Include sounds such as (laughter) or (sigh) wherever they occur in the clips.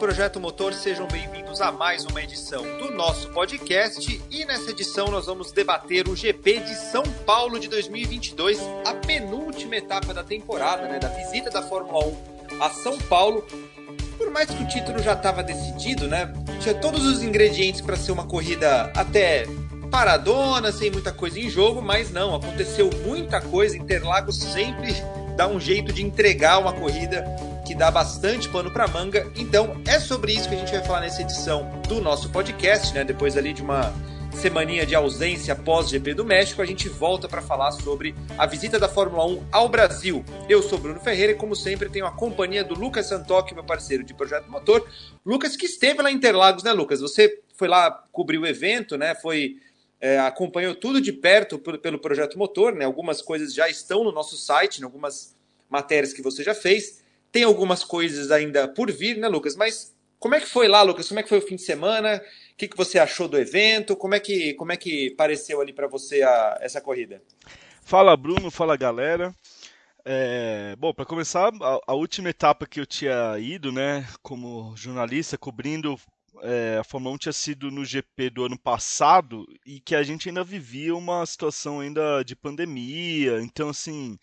Projeto Motor, sejam bem-vindos a mais uma edição do nosso podcast. E nessa edição nós vamos debater o GP de São Paulo de 2022, a penúltima etapa da temporada, né, da visita da Fórmula 1 a São Paulo. Por mais que o título já estava decidido, né, tinha todos os ingredientes para ser uma corrida até paradona, sem muita coisa em jogo, mas não, aconteceu muita coisa. Interlagos sempre dá um jeito de entregar uma corrida que dá bastante pano para manga. Então, é sobre isso que a gente vai falar nessa edição do nosso podcast, né? Depois ali de uma semaninha de ausência pós GP do México, a gente volta para falar sobre a visita da Fórmula 1 ao Brasil. Eu sou Bruno Ferreira e, como sempre, tenho a companhia do Lucas Santoc, meu parceiro de Projeto Motor. Lucas, que esteve lá em Interlagos, né, Lucas? Você foi lá cobrir o evento, né? Foi. É, acompanhou tudo de perto pelo, Projeto Motor, né? Algumas coisas já estão no nosso site, né? algumas matérias que você já fez. Tem algumas coisas ainda por vir, né, Lucas? Mas como é que foi lá, Lucas? Como é que foi o fim de semana? O que, que você achou do evento? Como é que, como é que pareceu ali para você a, essa corrida? Fala, Bruno. Fala, galera. É, bom, para começar, a, a, última etapa que eu tinha ido, né, como jornalista, cobrindo é, a Fórmula 1 tinha sido no GP do ano passado e que a gente ainda vivia uma situação ainda de pandemia. Então, assim,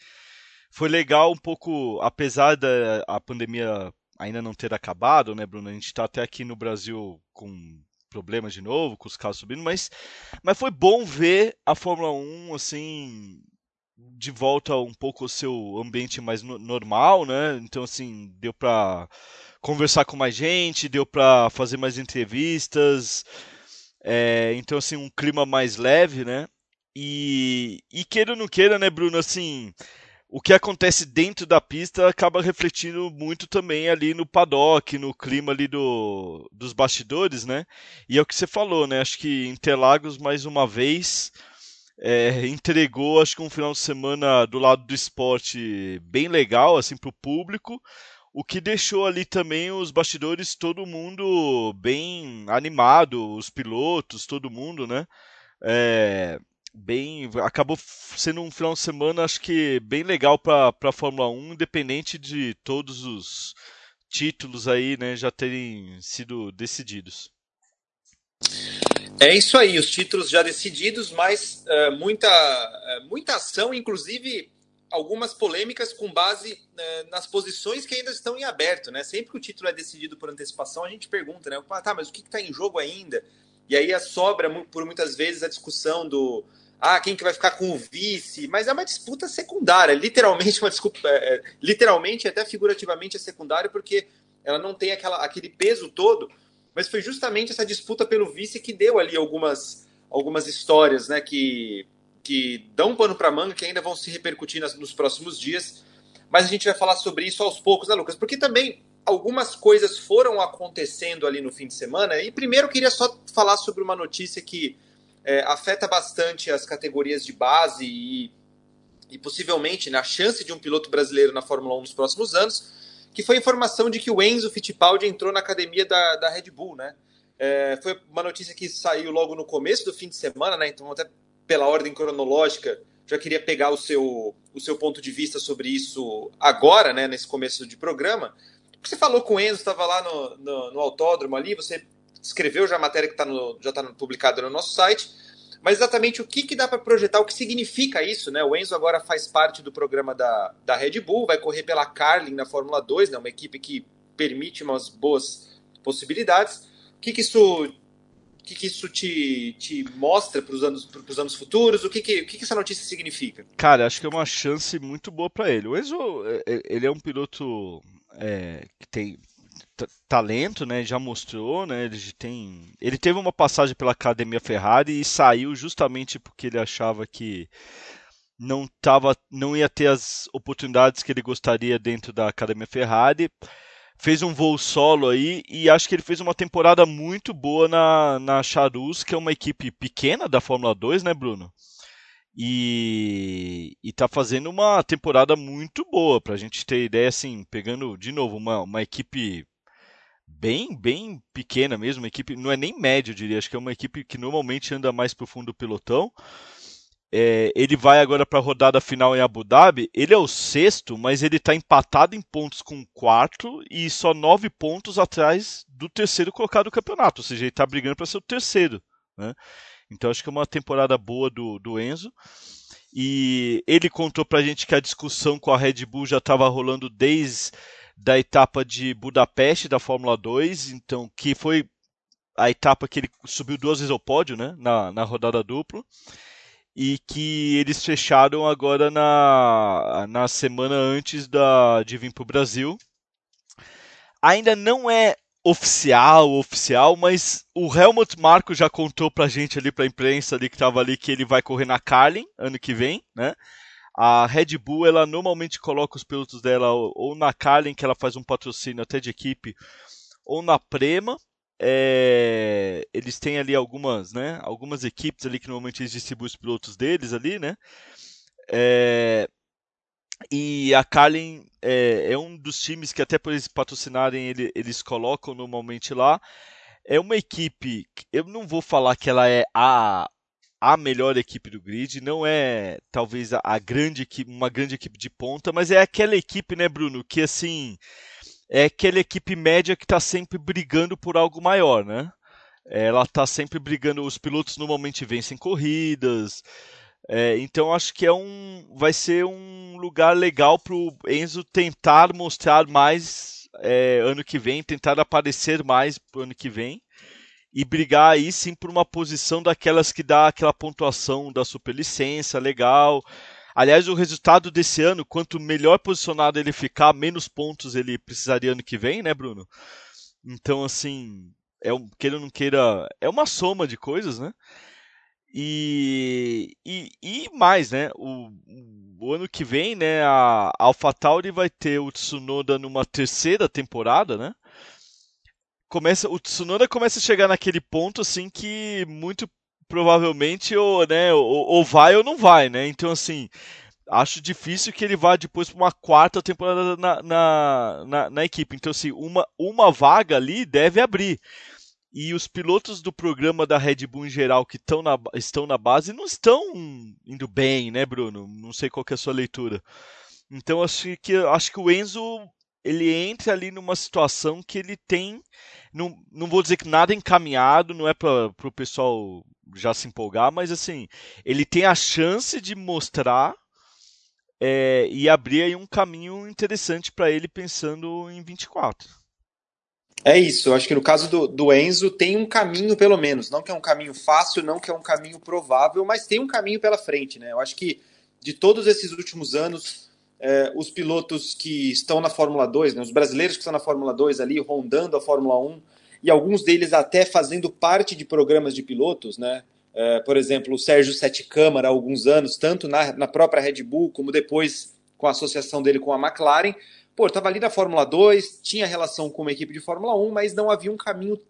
foi legal um pouco, apesar da a pandemia ainda não ter acabado, né, Bruno? A gente está até aqui no Brasil com problemas de novo, com os casos subindo, mas, mas foi bom ver a Fórmula 1 assim de volta um pouco ao seu ambiente mais no normal, né? Então assim, deu para conversar com mais gente, deu para fazer mais entrevistas, é, então assim um clima mais leve, né? E, e queira ou não queira, né, Bruno? Assim, o que acontece dentro da pista acaba refletindo muito também ali no paddock, no clima ali do, dos bastidores, né? E é o que você falou, né? Acho que Interlagos, mais uma vez, é, entregou, acho que um final de semana do lado do esporte bem legal, assim, para o público, o que deixou ali também os bastidores, todo mundo bem animado, os pilotos, todo mundo, né? É, bem. Acabou sendo um final de semana, acho que bem legal para a Fórmula 1, independente de todos os títulos aí, né, já terem sido decididos. É isso aí, os títulos já decididos, mas uh, muita, uh, muita ação, inclusive algumas polêmicas com base uh, nas posições que ainda estão em aberto, né? Sempre que o título é decidido por antecipação, a gente pergunta, né? Ah, tá, mas o que está em jogo ainda? E aí sobra por muitas vezes a discussão do ah, quem que vai ficar com o vice, mas é uma disputa secundária, literalmente uma desculpa, é, é, literalmente até figurativamente é secundária porque ela não tem aquela, aquele peso todo, mas foi justamente essa disputa pelo vice que deu ali algumas, algumas histórias, né, que, que dão pano para manga, que ainda vão se repercutir nas, nos próximos dias, mas a gente vai falar sobre isso aos poucos, né, Lucas? Porque também algumas coisas foram acontecendo ali no fim de semana, e primeiro queria só falar sobre uma notícia que é, afeta bastante as categorias de base e, e possivelmente na né, chance de um piloto brasileiro na Fórmula 1 nos próximos anos, que foi a informação de que o Enzo Fittipaldi entrou na academia da, da Red Bull, né? É, foi uma notícia que saiu logo no começo do fim de semana, né? Então, até pela ordem cronológica, já queria pegar o seu, o seu ponto de vista sobre isso agora, né? Nesse começo de programa. Você falou com o Enzo, estava lá no, no, no, autódromo ali, você escreveu já a matéria que tá no, já está publicada no nosso site, mas exatamente o que, que dá para projetar, o que significa isso, né? O Enzo agora faz parte do programa da, da Red Bull, vai correr pela Carlin na Fórmula 2, né? Uma equipe que permite umas boas possibilidades. O que, que isso o que, que isso te, te mostra para os anos, anos futuros? O que, que, o que, que essa notícia significa? Cara, acho que é uma chance muito boa para ele. O Enzo, é, é, ele é um piloto é, que tem talento, né? Já mostrou, né? Ele tem, ele teve uma passagem pela Academia Ferrari e saiu justamente porque ele achava que não tava, não ia ter as oportunidades que ele gostaria dentro da Academia Ferrari. Fez um voo solo aí e acho que ele fez uma temporada muito boa na, na Charus, que é uma equipe pequena da Fórmula 2, né, Bruno? E, e tá fazendo uma temporada muito boa, pra gente ter ideia, assim, pegando de novo uma, uma equipe bem, bem pequena mesmo, uma equipe, não é nem média, eu diria, acho que é uma equipe que normalmente anda mais pro fundo do pelotão. é, ele vai agora para a rodada final em Abu Dhabi. Ele é o sexto, mas ele está empatado em pontos com o quarto e só nove pontos atrás do terceiro colocado do campeonato. Ou seja, ele está brigando para ser o terceiro. Né? Então acho que é uma temporada boa do, do Enzo. E ele contou para a gente que a discussão com a Red Bull já estava rolando desde da etapa de Budapeste da Fórmula 2, então que foi a etapa que ele subiu duas vezes ao pódio, né, na, na rodada dupla e que eles fecharam agora na, na semana antes da, de vir para o Brasil. Ainda não é oficial, oficial, mas o Helmut Marko já contou pra gente ali, pra imprensa ali que tava ali, que ele vai correr na Carlin ano que vem, né? A Red Bull, ela normalmente coloca os pilotos dela ou na Carlin, que ela faz um patrocínio até de equipe, ou na Prema, é, eles têm ali algumas, né, algumas equipes ali que normalmente eles distribuem os pilotos deles ali, né? É, e a Carlin é, é, um dos times que até por eles patrocinarem ele, eles colocam normalmente lá. É uma equipe, eu não vou falar que ela é a a melhor equipe do grid, não é talvez a, a grande equipe, uma grande equipe de ponta, mas é aquela equipe, né, Bruno, que assim é aquela equipe média que está sempre brigando por algo maior, né? Ela está sempre brigando, os pilotos normalmente vencem corridas. É, então acho que é um, vai ser um lugar legal para o Enzo tentar mostrar mais é, ano que vem, tentar aparecer mais pro ano que vem e brigar aí sim por uma posição daquelas que dá aquela pontuação da superlicença legal. Aliás, o resultado desse ano, quanto melhor posicionado ele ficar, menos pontos ele precisaria ano que vem, né, Bruno? Então, assim, é um, queira ou não queira, é uma soma de coisas, né? E, e, e mais, né? O, o ano que vem, né, a AlphaTauri vai ter o Tsunoda numa terceira temporada, né? Começa, o Tsunoda começa a chegar naquele ponto assim que muito provavelmente ou, né, ou, ou vai ou não vai, né? Então, assim, acho difícil que ele vá depois para uma quarta temporada na, na, na, na, equipe. Então, assim, uma, uma vaga ali deve abrir. E os pilotos do programa da Red Bull em geral que na, estão na base não estão indo bem, né, Bruno? Não sei qual é a sua leitura. Então, acho que, acho que o Enzo ele entra ali numa situação que ele tem. Não, não vou dizer que nada encaminhado, não é para o pessoal já se empolgar, mas assim, ele tem a chance de mostrar é, e abrir aí um caminho interessante para ele pensando em 24. É isso, eu acho que no caso do, do, Enzo tem um caminho pelo menos, não que é um caminho fácil, não que é um caminho provável, mas tem um caminho pela frente, né? Eu acho que de todos esses últimos anos, é, os pilotos que estão na Fórmula 2, né, os brasileiros que estão na Fórmula 2 ali, rondando a Fórmula 1, e alguns deles até fazendo parte de programas de pilotos, né? Uh, por exemplo, o Sérgio Sete Câmara há alguns anos, tanto na, na própria Red Bull como depois com a associação dele com a McLaren. Pô, estava ali na Fórmula 2, tinha relação com uma equipe de Fórmula 1, mas não havia um caminho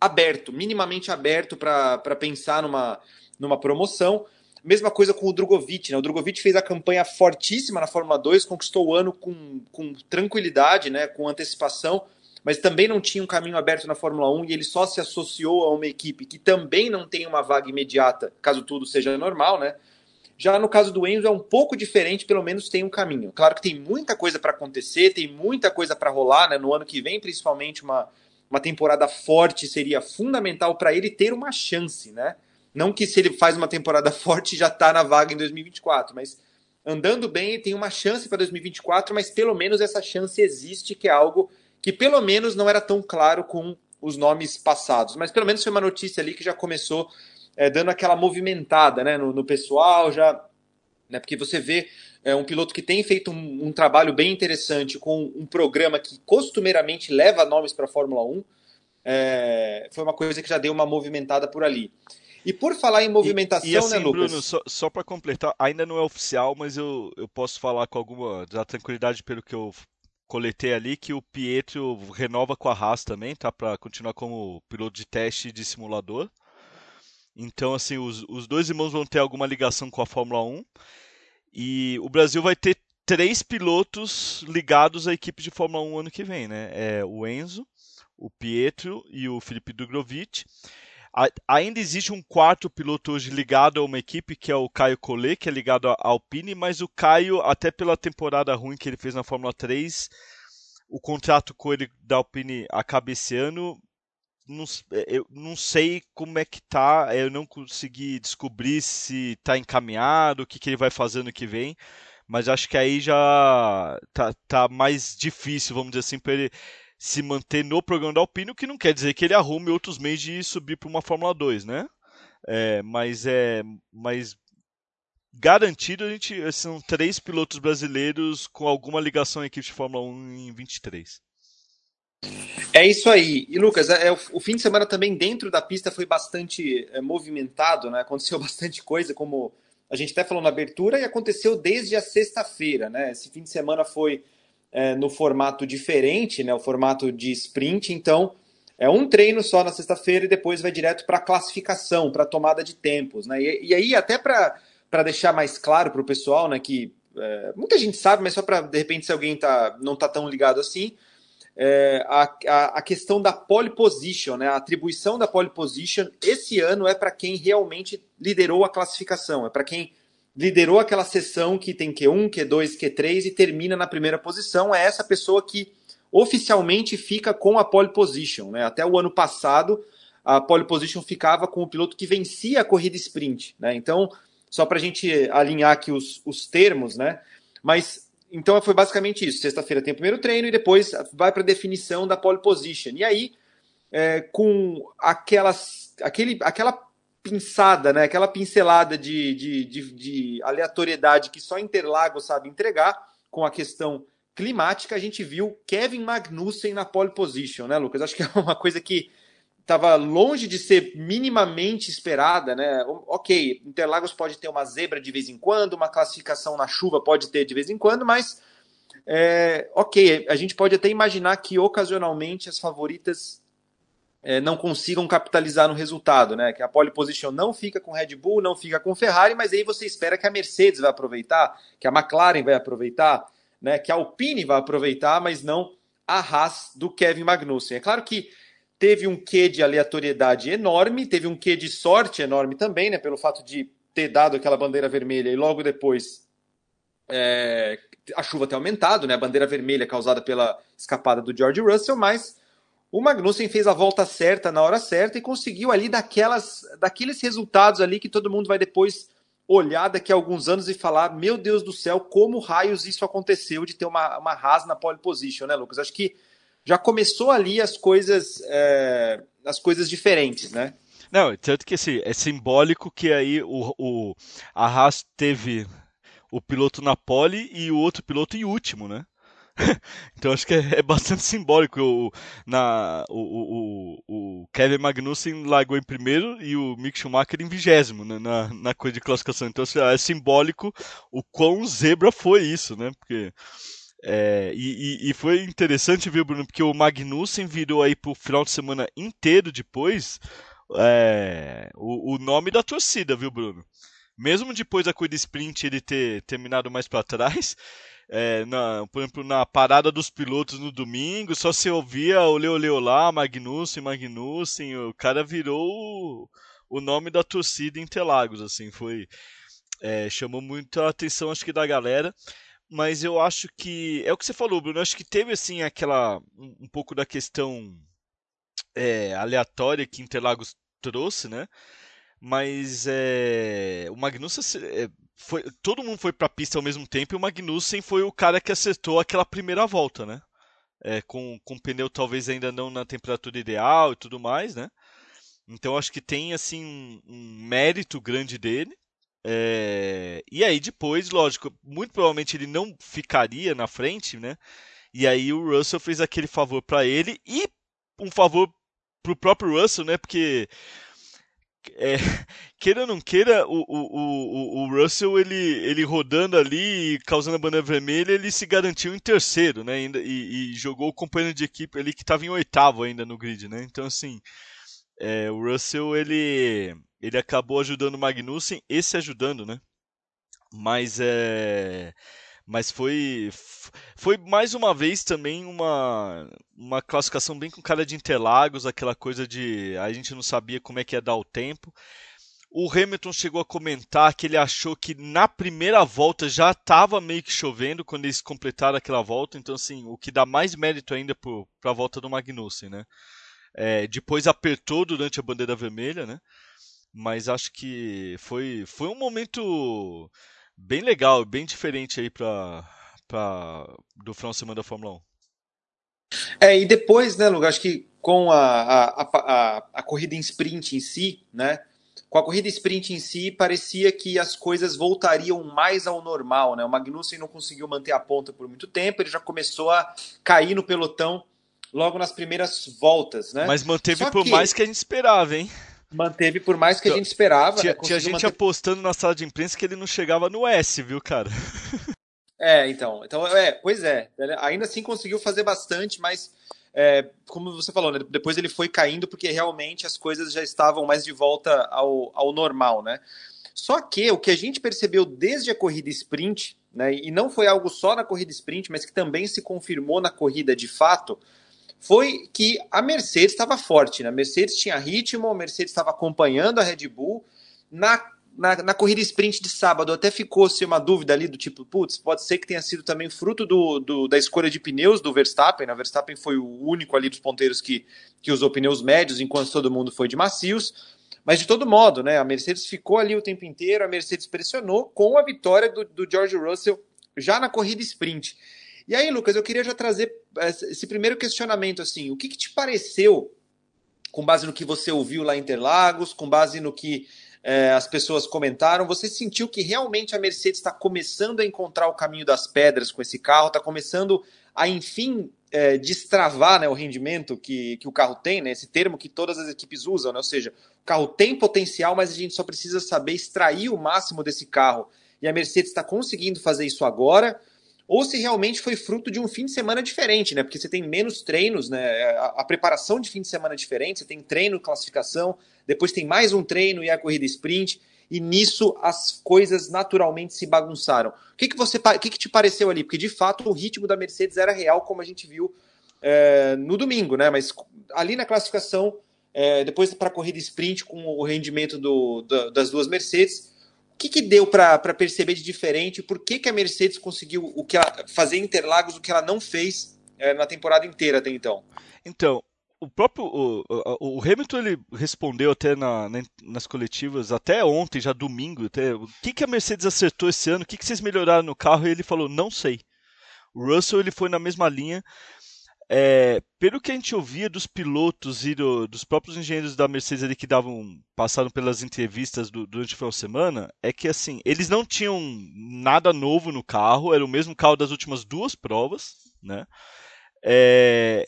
aberto, minimamente aberto para pensar numa, numa promoção. Mesma coisa com o Drogovic, né? O Drogovic fez a campanha fortíssima na Fórmula 2, conquistou o ano com, com tranquilidade, né? com antecipação, mas também não tinha um caminho aberto na Fórmula 1 e ele só se associou a uma equipe que também não tem uma vaga imediata, caso tudo seja normal, né? Já no caso do Enzo é um pouco diferente, pelo menos tem um caminho. Claro que tem muita coisa para acontecer, tem muita coisa para rolar, né? No ano que vem, principalmente uma, uma temporada forte seria fundamental para ele ter uma chance, né? Não que se ele faz uma temporada (laughs) forte já está na vaga em 2024, mas andando bem ele tem uma chance para 2024, mas pelo menos essa chance existe, que é algo que pelo menos não era tão claro com os nomes passados, mas pelo menos foi uma notícia ali que já começou é, dando aquela movimentada né, no, no, pessoal, já, né, porque você vê é, um piloto que tem feito um, um, trabalho bem interessante com um programa que costumeiramente leva nomes para a Fórmula 1, é, foi uma coisa que já deu uma movimentada por ali. E por falar em movimentação, e, e assim, né, Lucas? Bruno, só, só para completar, ainda não é oficial, mas eu, eu posso falar com alguma da tranquilidade pelo que eu coletei ali que o Pietro renova com a Haas também, tá? Para continuar como piloto de teste de simulador. Então, assim, os, os dois irmãos vão ter alguma ligação com a Fórmula 1. E o Brasil vai ter três pilotos ligados à equipe de Fórmula 1 ano que vem, né? É o Enzo, o Pietro e o Felipe Dugrovic. ainda existe um quarto piloto hoje ligado a uma equipe, que é o Caio Collet, que é ligado à Alpine, mas o Caio, até pela temporada ruim que ele fez na Fórmula 3, o contrato com ele da Alpine acaba esse ano. Não, eu não sei como é que tá, eu não consegui descobrir se tá encaminhado, o que, que ele vai fazer no que vem, mas acho que aí já tá, tá mais difícil, vamos dizer assim, para ele se manter no programa da Alpine, o que não quer dizer que ele arrume outros meios de subir para uma Fórmula 2, né? É, mas é, mas garantido a gente são três pilotos brasileiros com alguma ligação à equipe de Fórmula 1 em 23. É isso aí. E Lucas, é, o, o, fim de semana também dentro da pista foi bastante é, movimentado, né? Aconteceu (laughs) bastante coisa, como a gente até falou na abertura, e aconteceu desde a sexta-feira, né? Esse fim de semana foi é, no formato diferente, né, o formato de sprint. Então, é um treino só na sexta-feira e depois vai direto para a classificação, para a tomada de tempos. Né? E, e aí, até para deixar mais claro para o pessoal, né, que é, muita gente sabe, mas só para, de repente, se alguém tá, não está tão ligado assim, é, a, a, a, questão da pole position, né, a atribuição da pole position, esse ano é para quem realmente liderou a classificação, é para quem liderou aquela sessão que tem Q1, Q2, Q3 e termina na primeira posição, é essa pessoa que oficialmente fica com a pole position. Né? Até o ano passado, a pole position ficava com o piloto que vencia a corrida sprint. Né? Então, só para a gente alinhar aqui os, os termos, né? Mas então foi basicamente isso. Sexta-feira tem o primeiro treino e depois vai para a definição da pole position. E aí, é, com aquelas, aquele, aquela pinçada, né? aquela pincelada de, de, de, de aleatoriedade que só Interlagos sabe entregar com a questão climática, a gente viu Kevin Magnussen na pole position, né, Lucas? Acho que é uma coisa que estava longe de ser minimamente esperada, né? Ok, Interlagos pode ter uma zebra de vez em quando, uma classificação na chuva pode ter de vez em quando, mas é, ok, a gente pode até imaginar que ocasionalmente as favoritas é, não consigam capitalizar no resultado, né? Que a pole position não fica com Red Bull, não fica com Ferrari, mas aí você espera que a Mercedes vai aproveitar, que a McLaren vai aproveitar, né? Que a Alpine vai aproveitar, mas não a Haas do Kevin Magnussen. É claro que teve um quê de aleatoriedade enorme, teve um quê de sorte enorme também, né? Pelo fato de ter dado aquela bandeira vermelha e logo depois é, a chuva ter aumentado, né? A bandeira vermelha causada pela escapada do George Russell, mas o Magnussen fez a volta certa na hora certa e conseguiu ali daquelas, daqueles resultados ali que todo mundo vai depois olhar daqui a alguns anos e falar: meu Deus do céu, como raios isso aconteceu de ter uma, uma Haas na pole position, né, Lucas? Acho que já começou ali as coisas, é, as coisas diferentes, né? Não, tanto que assim, é simbólico que aí o, o, a Haas teve o piloto na pole e o outro piloto em último, né? (laughs) então acho que é, é bastante simbólico. O, na, o, o, o, Kevin Magnussen largou em primeiro e o Mick Schumacher em vigésimo né, na, na coisa de classificação. Então assim, é simbólico o quão zebra foi isso, né? Porque. É, e, e, foi interessante, viu, Bruno? Porque o Magnussen virou aí pro final de semana inteiro depois é, o, o nome da torcida, viu, Bruno? Mesmo depois da corrida sprint ele ter terminado mais para trás, é, na, por exemplo, na parada dos pilotos no domingo, só se ouvia o Leo lá, Magnussen, Magnussen, o cara virou o, o nome da torcida em Interlagos, assim, foi é, chamou muita atenção acho que da galera, mas eu acho que é o que você falou, Bruno, acho que teve assim aquela um, um pouco da questão é, aleatória que Interlagos trouxe, né? Mas é, o Magnussen é, foi, todo mundo foi para a pista ao mesmo tempo e o Magnussen foi o cara que acertou aquela primeira volta, né? É, com, com o pneu talvez ainda não na temperatura ideal e tudo mais, né? Então acho que tem assim um, um mérito grande dele. É, e aí depois, lógico, muito provavelmente ele não ficaria na frente, né? E aí o Russell fez aquele favor para ele e um favor para o próprio Russell, né? Porque é, (laughs) queira ou não queira, o, o, o, o Russell, ele, ele rodando ali, causando a bandeira vermelha, ele se garantiu em terceiro, né? E, e jogou o companheiro de equipe ali que estava em oitavo ainda no grid, né? Então, assim, é, o Russell, ele, ele acabou ajudando o Magnussen e se ajudando, né? Mas é... Mas foi foi mais uma vez também uma, uma classificação bem com cara de Interlagos, aquela coisa de a gente não sabia como é que ia dar o tempo. O Hamilton chegou a comentar que ele achou que na primeira volta já estava meio que chovendo quando eles completaram aquela volta, então assim, o que dá mais mérito ainda para a volta do Magnussen, né? É, depois apertou durante a bandeira vermelha, né? Mas acho que foi, foi um momento bem legal, bem diferente aí para do final de semana da Fórmula 1. É, e depois, né, Lugar, acho que com a, a, a, a, corrida em sprint em si, né, com a corrida sprint em si, parecia que as coisas voltariam mais ao normal, né, o Magnussen não conseguiu manter a ponta por muito tempo, ele já começou a cair no pelotão logo nas primeiras voltas, né. Mas manteve Só por que... mais que a gente esperava, hein. Manteve por mais que a gente esperava. Tinha, né? tinha gente manter... apostando na sala de imprensa que ele não chegava no S, viu, cara? (laughs) É, então. então é, pois é. Ainda assim conseguiu fazer bastante, mas é, como você falou, né, depois ele foi caindo porque realmente as coisas já estavam mais de volta ao, ao normal, né? Só que o que a gente percebeu desde a corrida sprint, né, e não foi algo só na corrida sprint, mas que também se confirmou na corrida de fato, foi que a Mercedes estava forte. Né? A Mercedes tinha ritmo, a Mercedes estava acompanhando a Red Bull. Na, na, na, corrida sprint de sábado até ficou-se uma dúvida ali do tipo, putz, pode ser que tenha sido também fruto do, do, da escolha de pneus do Verstappen. Né? O Verstappen foi o único ali dos ponteiros que, que usou pneus médios, enquanto todo mundo foi de macios. Mas de todo modo, né, a Mercedes ficou ali o tempo inteiro, a Mercedes pressionou com a vitória do, do George Russell já na corrida sprint. E aí, Lucas, eu queria já trazer esse primeiro questionamento assim, o que, que te pareceu, com base no que você ouviu lá em Interlagos, com base no que é, as pessoas comentaram, você sentiu que realmente a Mercedes está começando a encontrar o caminho das pedras com esse carro, está começando a, enfim, é, destravar né, o rendimento que, que o carro tem, né, esse termo que todas as equipes usam, né, ou seja, o carro tem potencial, mas a gente só precisa saber extrair o máximo desse carro. E a Mercedes está conseguindo fazer isso agora ou se realmente foi fruto de um fim de semana diferente, né? Porque você tem menos treinos, né? A, a, preparação de fim de semana é diferente, você tem treino, classificação, depois tem mais um treino e a corrida sprint, e nisso as coisas naturalmente se bagunçaram. O que, que você o que, que te pareceu ali? Porque de fato o ritmo da Mercedes era real, como a gente viu é, no domingo, né? Mas ali na classificação, é, depois para a corrida sprint, com o rendimento do, das duas Mercedes o que, que deu para perceber de diferente? Por que, que a Mercedes conseguiu o que ela, fazer em Interlagos o que ela não fez é, na temporada inteira até então? Então, o próprio o, o, Hamilton ele respondeu até na, na, nas coletivas, até ontem, já domingo, até, o que, que a Mercedes acertou esse ano, o que, que vocês melhoraram no carro, e ele falou, não sei. O Russell ele foi na mesma linha, é, pelo que a gente ouvia dos pilotos e do, dos próprios engenheiros da Mercedes ali que davam passaram pelas entrevistas do, durante o final de semana, é que assim eles não tinham nada novo no carro, era o mesmo carro das últimas duas provas, né? É,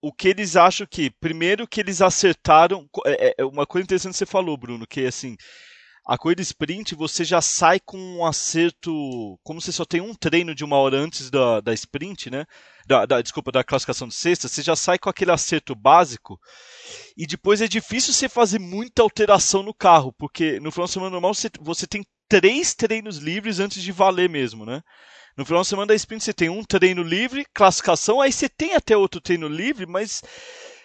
o que eles acham que primeiro que eles acertaram é, é uma coisa interessante que você falou, Bruno, que assim a corrida sprint você já sai com um acerto, como você só tem um treino de uma hora antes da, da sprint, né? Da, da, desculpa, da classificação de sexta, você já sai com aquele acerto básico e depois é difícil você fazer muita alteração no carro, porque no final de semana normal você, você tem três treinos livres antes de valer mesmo, né? No final de semana da sprint você tem um treino livre, classificação, aí você tem até outro treino livre, mas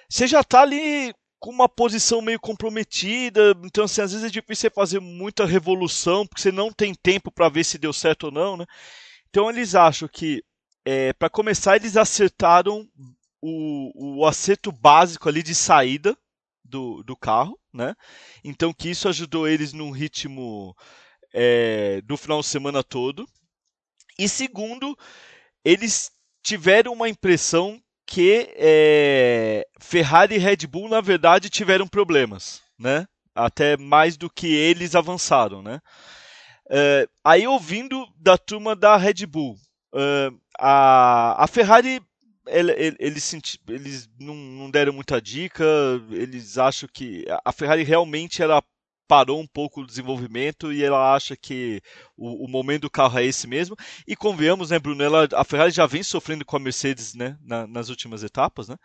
você já está ali com uma posição meio comprometida, então assim, às vezes é difícil você fazer muita revolução, porque você não tem tempo para ver se deu certo ou não, né? Então eles acham que, é, para começar, eles acertaram o, o acerto básico ali de saída do, do carro, né? Então que isso ajudou eles num ritmo é, do final de semana todo. E segundo, eles tiveram uma impressão que é, Ferrari e Red Bull, na verdade, tiveram problemas, né? Até mais do que eles avançaram, né? É, aí, ouvindo da turma da Red Bull, é, a, a Ferrari eles, eles, não, não, deram muita dica, eles acham que a Ferrari realmente era parou um pouco o desenvolvimento e ela acha que o, o momento do carro é esse mesmo. E convenhamos, né, Bruno? Ela, a Ferrari já vem sofrendo com a Mercedes né, na, nas últimas etapas. Né?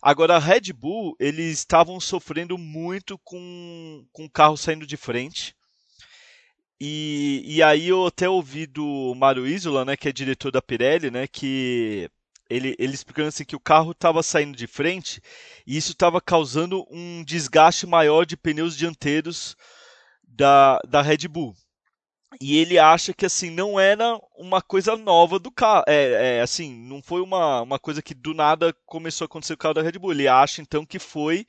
Agora, a Red Bull, eles estavam sofrendo muito com, com o carro saindo de frente. E, e aí eu até ouvi do Mário Isola, né, que é diretor da Pirelli, né, que ele, ele explicando assim que o carro estava saindo de frente e isso estava causando um desgaste maior de pneus dianteiros da, da Red Bull. E ele acha que assim não era uma coisa nova do carro, é, é, assim não foi uma, uma coisa que do nada começou a acontecer com o carro da Red Bull. Ele acha então que foi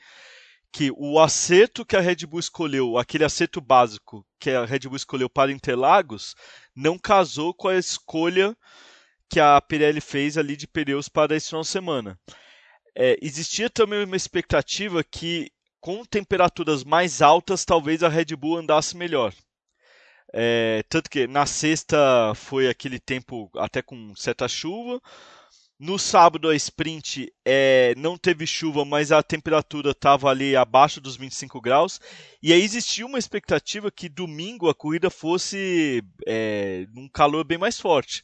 que o acerto que a Red Bull escolheu, aquele acerto básico que a Red Bull escolheu para Interlagos, não casou com a escolha que a Pirelli fez ali de pneus para esse final de semana. É, existia também uma expectativa que com temperaturas mais altas talvez a Red Bull andasse melhor. É, tanto que na sexta foi aquele tempo até com certa chuva. No sábado a sprint é, não teve chuva, mas a temperatura estava ali abaixo dos 25 graus. E aí existia uma expectativa que domingo a corrida fosse é, num calor bem mais forte.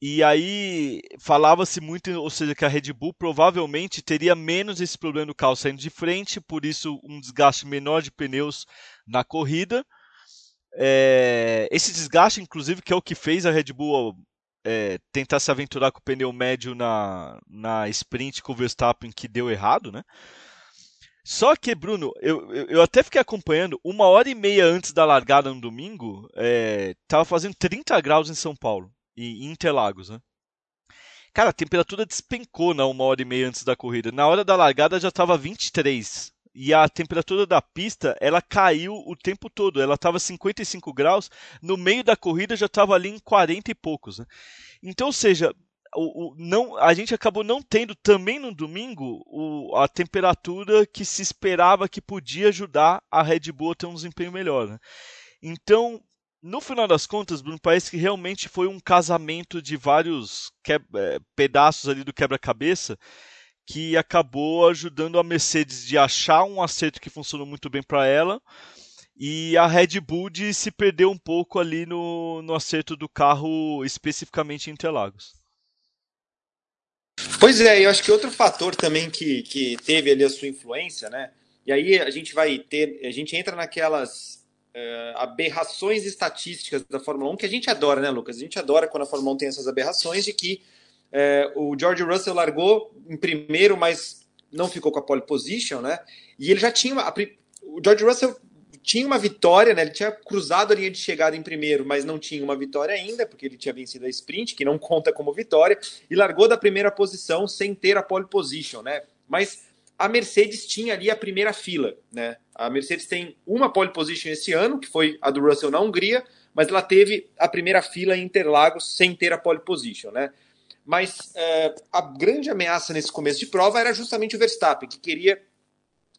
E aí falava-se muito, ou seja, que a Red Bull provavelmente teria menos esse problema do carro saindo de frente, por isso um desgaste menor de pneus na corrida. É, esse desgaste, inclusive, que é o que fez a Red Bull é, tentar se aventurar com o pneu médio na, na sprint com o Verstappen, que deu errado, né? Só que, Bruno, eu, eu até fiquei acompanhando, uma hora e meia antes da largada no domingo, é, tava fazendo 30 graus em São Paulo, em Interlagos, né? Cara, a temperatura despencou na uma hora e meia antes da corrida. Na hora da largada já estava 23 e a temperatura da pista ela caiu o tempo todo. Ela estava 55 graus, no meio da corrida já estava ali em 40 e poucos. Né? Então, ou seja, o, o, não, a gente acabou não tendo também no domingo o, a temperatura que se esperava que podia ajudar a Red Bull a ter um desempenho melhor. Né? Então, no final das contas, Bruno, parece que realmente foi um casamento de vários é, pedaços ali do quebra-cabeça que acabou ajudando a Mercedes de achar um acerto que funcionou muito bem para ela e a Red Bull de se perder um pouco ali no, no acerto do carro, especificamente em Interlagos. Pois é, eu acho que outro fator também que, que teve ali a sua influência, né? E aí a gente vai ter, a gente entra naquelas uh, aberrações estatísticas da Fórmula 1 que a gente adora, né, Lucas? A gente adora quando a Fórmula 1 tem essas aberrações de que é, o George Russell largou em primeiro, mas não ficou com a pole position, né? E ele já tinha. Uma, o George Russell tinha uma vitória, né? Ele tinha cruzado a linha de chegada em primeiro, mas não tinha uma vitória ainda, porque ele tinha vencido a sprint, que não conta como vitória, e largou da primeira posição sem ter a pole position, né? Mas a Mercedes tinha ali a primeira fila, né? A Mercedes tem uma pole position esse ano, que foi a do Russell na Hungria, mas ela teve a primeira fila em Interlagos sem ter a pole position, né? Mas é, a grande ameaça nesse começo de prova era justamente o Verstappen, que queria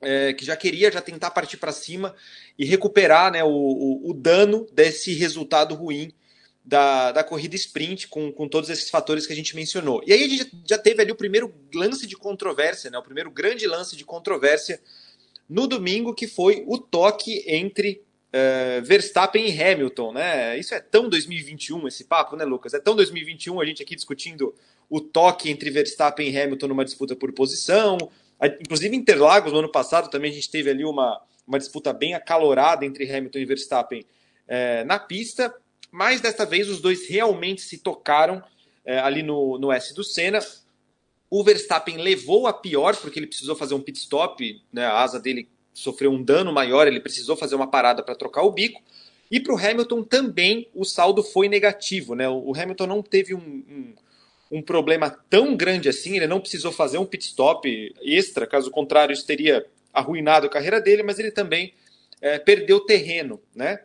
é, que já queria já tentar partir para cima e recuperar né, o, o, o, dano desse resultado ruim da, da corrida sprint com, com todos esses fatores que a gente mencionou. E aí a gente já teve ali o primeiro lance de controvérsia, né, o primeiro grande lance de controvérsia no domingo, que foi o toque entre uh, Verstappen e Hamilton, né? Isso é tão 2021 esse papo, né, Lucas? É tão 2021 a gente aqui discutindo o toque entre Verstappen e Hamilton numa disputa por posição. Inclusive Interlagos no ano passado também a gente teve ali uma, uma disputa bem acalorada entre Hamilton e Verstappen uh, na pista, mas desta vez os dois realmente se tocaram uh, ali no, no S do Senna. O Verstappen levou a pior porque ele precisou fazer um pit stop, né? A asa dele sofreu um dano maior, ele precisou fazer uma parada para trocar o bico. E para o Hamilton também o saldo foi negativo. Né? O Hamilton não teve um, um, um, problema tão grande assim, ele não precisou fazer um pit stop extra, caso contrário, isso teria arruinado a carreira dele, mas ele também é, perdeu terreno. Né?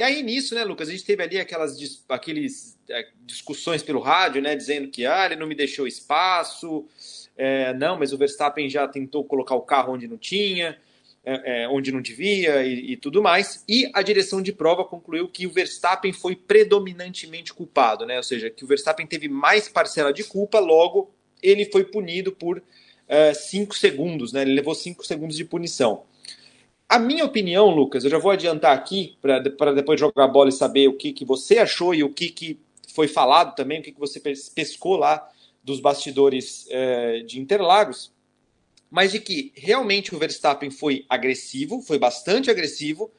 E aí nisso, né, Lucas, a gente teve ali aquelas aqueles, é, discussões pelo rádio, né, dizendo que ah, ele não me deixou espaço, é, não, mas o Verstappen já tentou colocar o carro onde não tinha é, é, onde não devia e, e, tudo mais. E a direção de prova concluiu que o Verstappen foi predominantemente culpado, né? ou seja, que o Verstappen teve mais parcela de culpa, logo ele foi punido por 5 uh, segundos, né? ele levou 5 segundos de punição. A minha opinião, Lucas, eu já vou adiantar aqui para depois jogar a bola e saber o que, que você achou e o que, que foi falado também, o que, que você pescou lá dos bastidores uh, de Interlagos mas de que realmente o Verstappen foi agressivo, foi bastante agressivo,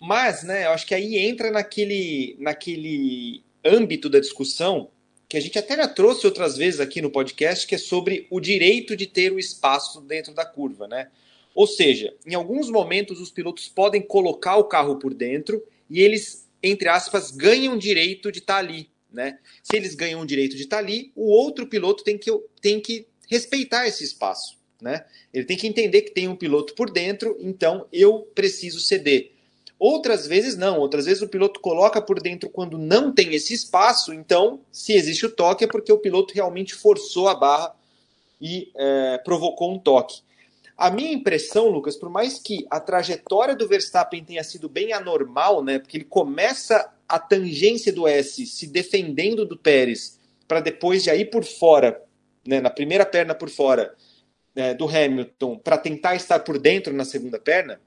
Mas, né, eu acho que aí entra naquele, naquele âmbito da discussão que a gente até já trouxe outras vezes aqui no podcast, que é sobre o direito de ter o espaço dentro da curva, né? Ou seja, em alguns momentos os pilotos podem colocar o carro por dentro e eles, entre aspas, ganham direito de estar tá ali, né? Se eles ganham o direito de estar tá ali, o outro piloto tem que, tem que respeitar esse espaço, né? Ele tem que entender que tem um piloto por dentro, então eu preciso ceder. Outras vezes não, outras vezes o piloto coloca por dentro quando não tem esse espaço, então se existe o toque é porque o piloto realmente forçou a barra e é, provocou um toque. A minha impressão, Lucas, por mais que a trajetória do Verstappen tenha sido bem anormal, né, porque ele começa a tangência do S se defendendo do Pérez para depois já ir por fora, né, na primeira perna por fora é, do Hamilton, para tentar estar por dentro na segunda perna,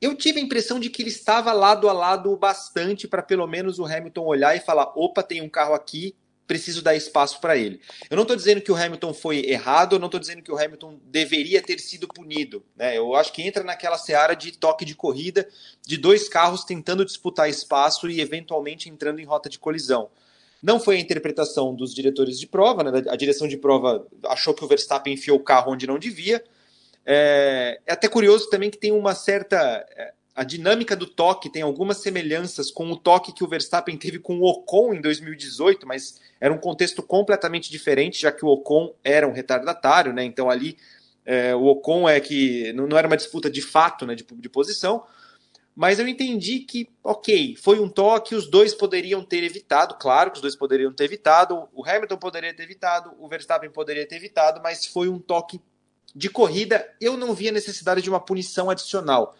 eu tive a impressão de que ele estava lado a lado bastante para pelo menos o Hamilton olhar e falar: opa, tem um carro aqui, preciso dar espaço para ele. Eu não estou dizendo que o Hamilton foi errado, eu não estou dizendo que o Hamilton deveria ter sido punido. Né? Eu acho que entra naquela seara de toque de corrida de dois carros tentando disputar espaço e eventualmente entrando em rota de colisão. Não foi a interpretação dos diretores de prova, né? a direção de prova achou que o Verstappen enfiou o carro onde não devia. É, é até curioso também que tem uma certa. A dinâmica do toque tem algumas semelhanças com o toque que o Verstappen teve com o Ocon em 2018, mas era um contexto completamente diferente, já que o Ocon era um retardatário, né? Então ali é, o Ocon é que não, não, era uma disputa de fato, né, de, de posição. Mas eu entendi que, ok, foi um toque, os dois poderiam ter evitado, claro que os dois poderiam ter evitado, o Hamilton poderia ter evitado, o Verstappen poderia ter evitado, mas foi um toque de corrida, eu não vi a necessidade de uma punição adicional.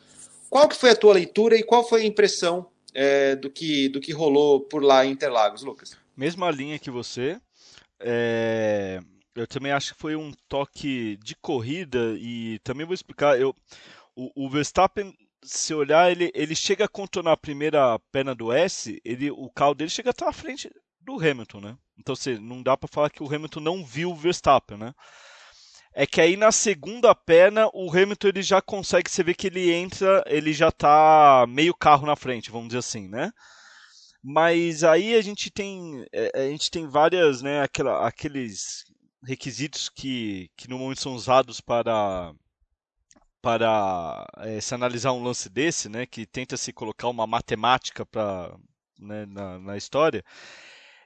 Qual que foi a tua leitura e qual foi a impressão é, do, que, do que rolou por lá em Interlagos, Lucas? Mesma linha que você. É, eu também acho que foi um toque de corrida e também vou explicar. Eu, o, o Verstappen, se olhar, ele, ele chega a contornar a primeira perna do S, ele, o carro dele chega até à frente do Hamilton, né? Então, assim, não dá para falar que o Hamilton não viu o Verstappen, né? É que aí na segunda perna o Hamilton ele já consegue, você vê que ele entra, ele já tá meio carro na frente, vamos dizer assim, né? Mas aí a gente tem, é, a gente tem várias, né, aquela, aqueles requisitos que, que normalmente são usados para para é, se analisar um lance desse, né, que tenta se colocar uma matemática para né, na, na história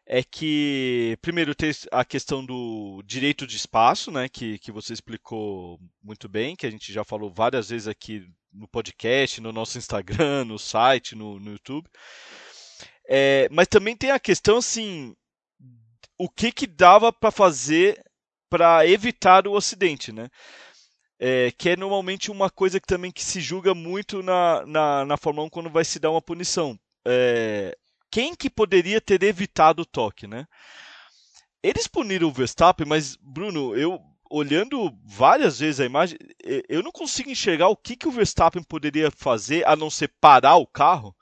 é que, primeiro, tem a questão do direito de espaço, né, que, que você explicou muito bem, que a gente já falou várias vezes aqui no podcast, no nosso Instagram, no site, no, no YouTube. É, mas também tem a questão, assim, o que, que dava para fazer para evitar o acidente, né? É, que é normalmente uma coisa que também que se julga muito na, na, na Fórmula 1 quando vai se dar uma punição. É, quem que poderia ter evitado o toque, né? Eles puniram o Verstappen, mas Bruno, eu olhando várias vezes a imagem, eu não consigo enxergar o que, que o Verstappen poderia fazer a não ser parar o carro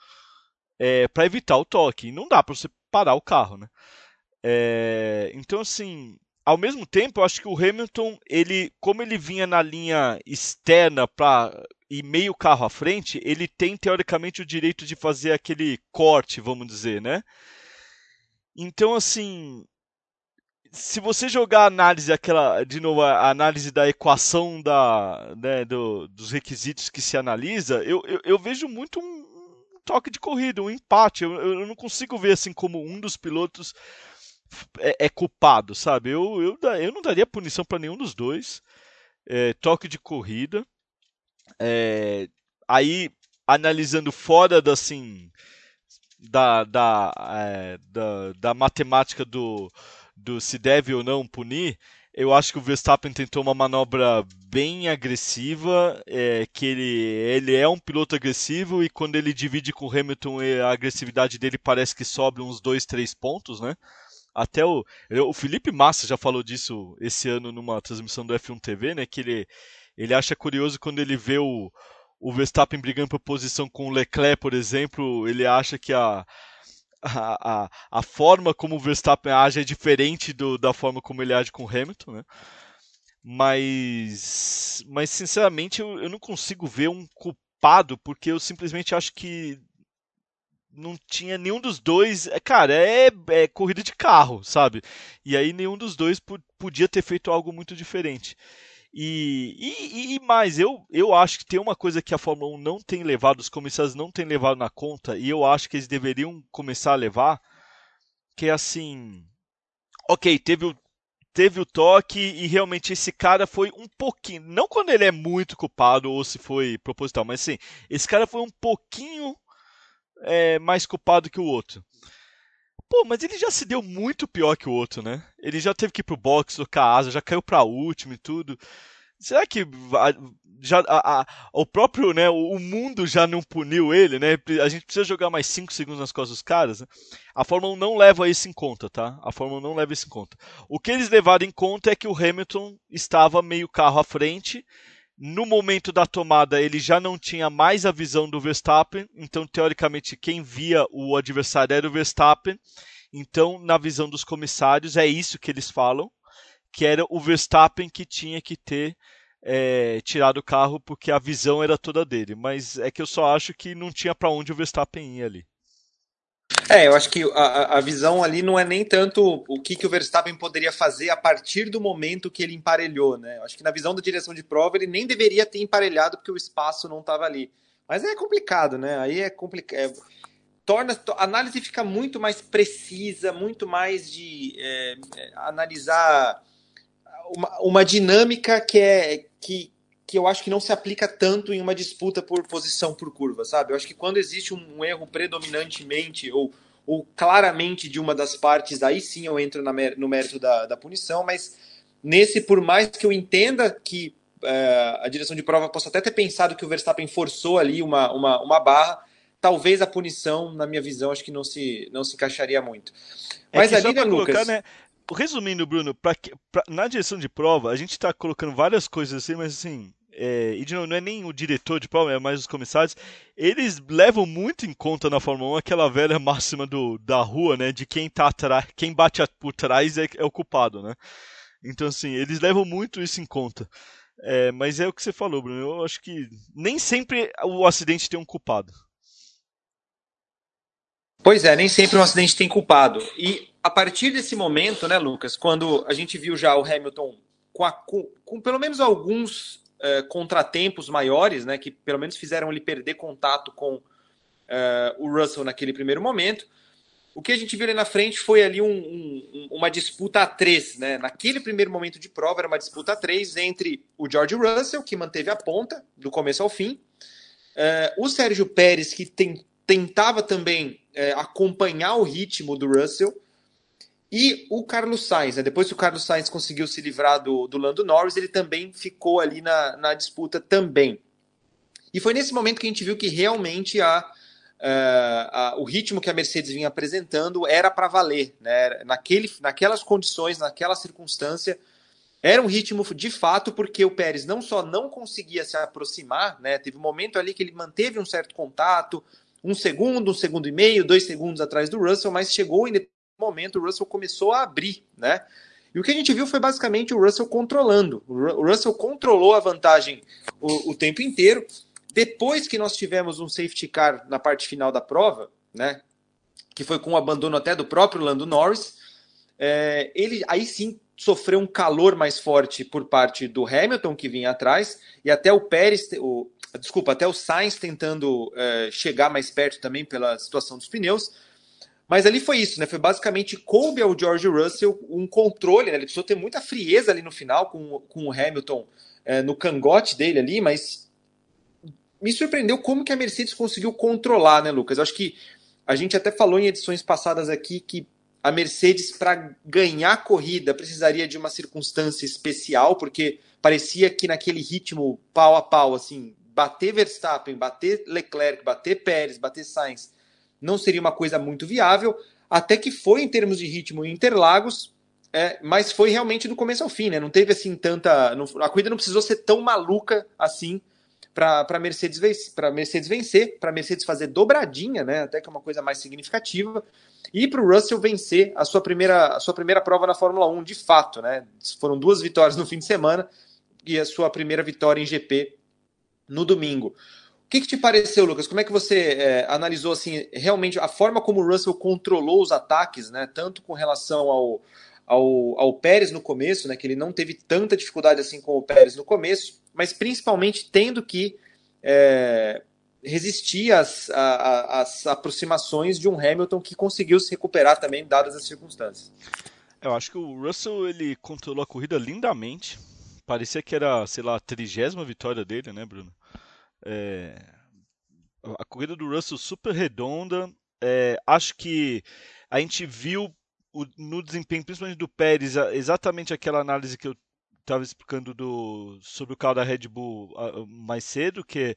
é, para evitar o toque. E não dá para você parar o carro, né? É, então, assim, ao mesmo tempo, eu acho que o Hamilton, ele, como ele vinha na linha externa para e meio carro à frente, ele tem teoricamente o direito de fazer aquele corte, vamos dizer, né? Então, assim, se você jogar a análise, aquela, de novo, a análise da equação da, né, do, dos requisitos que se analisa, eu, eu, eu vejo muito um, toque de corrida, um empate. Eu, eu não consigo ver assim como um dos pilotos é, é culpado, sabe? Eu, eu, eu não daria punição para nenhum dos dois. É, toque de corrida. É, aí, analisando fora da, assim, da, da, é, da, da, matemática do, do se deve ou não punir, eu acho que o Verstappen tentou uma manobra bem agressiva, é, que ele, ele é um piloto agressivo e quando ele divide com o Hamilton a agressividade dele parece que sobe uns 2, 3 pontos, né? Até o, o Felipe Massa já falou disso esse ano numa transmissão do F1 TV, né? Que ele, ele acha curioso quando ele vê o, o Verstappen brigando por posição com o Leclerc, por exemplo, ele acha que a, a, a, a forma como o Verstappen age é diferente do, da forma como ele age com o Hamilton, né? Mas, mas sinceramente, eu, eu não consigo ver um culpado porque eu simplesmente acho que não tinha nenhum dos dois. É, cara, é, é corrida de carro, sabe? E aí nenhum dos dois podia ter feito algo muito diferente. E, e, e, mais, eu, eu acho que tem uma coisa que a Fórmula 1 não tem levado, os comissários não têm levado na conta, e eu acho que eles deveriam começar a levar, que é assim. Ok, teve o, teve o toque e realmente esse cara foi um pouquinho. Não quando ele é muito culpado ou se foi proposital, mas sim, esse cara foi um pouquinho é, mais culpado que o outro. Pô, mas ele já se deu muito pior que o outro, né? Ele já teve que ir pro box, trocar asa, já caiu pra último e tudo. Será que já a, a, o próprio, né, o mundo já não puniu ele, né? A gente precisa jogar mais 5 segundos nas costas dos caras, né? A Fórmula 1 não leva isso em conta, tá? A Fórmula 1 não leva isso em conta. O que eles levaram em conta é que o Hamilton estava meio carro à frente no momento da tomada, ele já não tinha mais a visão do Verstappen, então teoricamente quem via o adversário era o Verstappen. Então, na visão dos comissários, é isso que eles falam, que era o Verstappen que tinha que ter é, tirado o carro porque a visão era toda dele. Mas é que eu só acho que não tinha para onde o Verstappen ir ali. É, eu acho que a, a visão ali não é nem tanto o que, que o Verstappen poderia fazer a partir do momento que ele emparelhou, né? Eu acho que na visão da direção de prova ele nem deveria ter emparelhado porque o espaço não estava ali. Mas é complicado, né? Aí é complicado. É, torna a análise fica muito mais precisa, muito mais de é, é, analisar uma, uma dinâmica que é que, que eu acho que não se aplica tanto em uma disputa por posição por curva, sabe? Eu acho que quando existe um, erro predominantemente ou, ou claramente de uma das partes, aí sim eu entro na, no mérito da, da punição, mas nesse, por mais que eu entenda que é, a direção de prova possa até ter pensado que o Verstappen forçou ali uma, uma, uma barra, talvez a punição, na minha visão, acho que não se, não se encaixaria muito. É mas é ali, né, Lucas... Colocar, né, resumindo, Bruno, pra, pra, na direção de prova, a gente está colocando várias coisas assim, mas assim, é, e de novo, não é nem o diretor de prova, é mais os comissários, eles levam muito em conta na Fórmula 1 aquela velha máxima do, da rua, né? De quem tá atrás, quem bate por trás é, é, o culpado, né? Então, assim, eles levam muito isso em conta. É, mas é o que você falou, Bruno. Eu acho que nem sempre o acidente tem um culpado. Pois é, nem sempre um acidente tem culpado. E a partir desse momento, né, Lucas, quando a gente viu já o Hamilton com, a, com, com pelo menos alguns uh, contratempos maiores, né, que pelo menos fizeram ele perder contato com uh, o Russell naquele primeiro momento. O que a gente viu ali na frente foi ali um, um, uma disputa a três, né? Naquele primeiro momento de prova era uma disputa a três entre o George Russell, que manteve a ponta do começo ao fim, uh, o Sérgio Pérez, que tem, tentava também acompanhar o ritmo do Russell, e o Carlos Sainz, né? depois que o Carlos Sainz conseguiu se livrar do, do Lando Norris, ele também ficou ali na, na disputa também. E foi nesse momento que a gente viu que realmente a, a, o ritmo que a Mercedes vinha apresentando era para valer. Né? Naquele, naquelas condições, naquela circunstância, era um ritmo de fato, porque o Pérez não só não conseguia se aproximar, né? teve um momento ali que ele manteve um certo contato, um segundo, um segundo e meio, dois segundos atrás do Russell, mas chegou em momento o Russell começou a abrir, né? E o que a gente viu foi basicamente o Russell controlando. O Russell controlou a vantagem o, o tempo inteiro. Depois que nós tivemos um safety car na parte final da prova, né? Que foi com o abandono até do próprio Lando Norris, é, ele aí sim sofreu um calor mais forte por parte do Hamilton que vinha atrás e até o Pérez, o, desculpa, até o Sainz tentando é, chegar mais perto também pela situação dos pneus. Mas ali foi isso, né? Foi basicamente coube ao George Russell um controle, né? Ele precisou ter muita frieza ali no final com, com o Hamilton é, no cangote dele ali, mas me surpreendeu como que a Mercedes conseguiu controlar, né, Lucas? Eu acho que a gente até falou em edições passadas aqui que a Mercedes, para ganhar a corrida, precisaria de uma circunstância especial, porque parecia que naquele ritmo pau a pau, assim, bater Verstappen, bater Leclerc, bater Pérez, bater Sainz, não seria uma coisa muito viável, até que foi em termos de ritmo em Interlagos, é, mas foi realmente do começo ao fim, né? Não teve assim tanta. Não, a corrida não precisou ser tão maluca assim para Mercedes, Mercedes vencer, para Mercedes fazer dobradinha, né? Até que é uma coisa mais significativa, e para o Russell vencer a sua primeira a sua primeira prova na Fórmula 1, de fato, né? Foram duas vitórias no fim de semana e a sua primeira vitória em GP no domingo. O que, que te pareceu, Lucas? Como é que você é, analisou assim realmente a forma como o Russell controlou os ataques, né? Tanto com relação ao, ao, ao Pérez no começo, né? Que ele não teve tanta dificuldade assim com o Pérez no começo, mas principalmente tendo que é, resistir às, às, aproximações de um Hamilton que conseguiu se recuperar também, dadas as circunstâncias. Eu acho que o Russell ele controlou a corrida lindamente. Parecia que era, sei lá, a trigésima vitória dele, né, Bruno? É... A corrida do Russell super redonda. É... Acho que a gente viu no desempenho, principalmente do Pérez, exatamente aquela análise que eu estava explicando do, sobre o carro da Red Bull mais cedo, que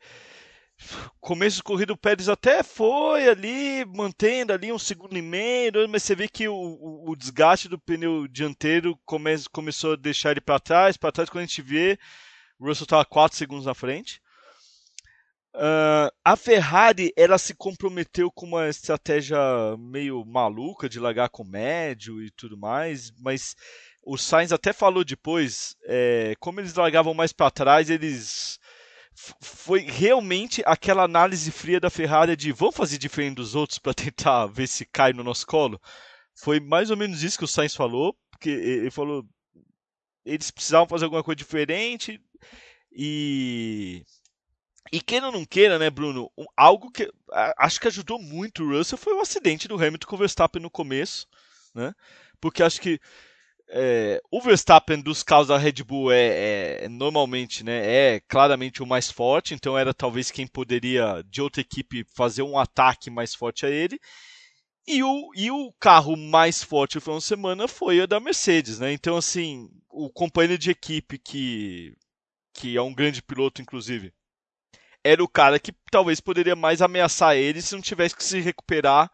começo de corrida o Pérez até foi ali, mantendo ali um segundo e meio, mas você vê que o, o, o desgaste do pneu dianteiro come, começou a deixar ele para trás, para trás quando a gente vê, o Russell estava 4 segundos na frente. Uh, a Ferrari ela se comprometeu com uma estratégia meio maluca de largar com médio e tudo mais, mas o Sainz até falou depois, é, como eles largavam mais para trás, eles foi realmente aquela análise fria da Ferrari de vamos fazer diferente dos outros para tentar ver se cai no nosso colo. Foi mais ou menos isso que o Sainz falou, porque ele falou eles precisavam fazer alguma coisa diferente e e queira ou não queira, né, Bruno? Algo que acho que ajudou muito o Russell foi o acidente do Hamilton com o Verstappen no começo, né? Porque acho que é, o Verstappen dos carros da Red Bull é, é, normalmente, né, é claramente o mais forte, então era talvez quem poderia de outra equipe fazer um ataque mais forte a ele. E o, e o carro mais forte no final de semana foi a da Mercedes, né? Então, assim, o companheiro de equipe que, que é um grande piloto, inclusive, era o cara que talvez poderia mais ameaçar ele se não tivesse que se recuperar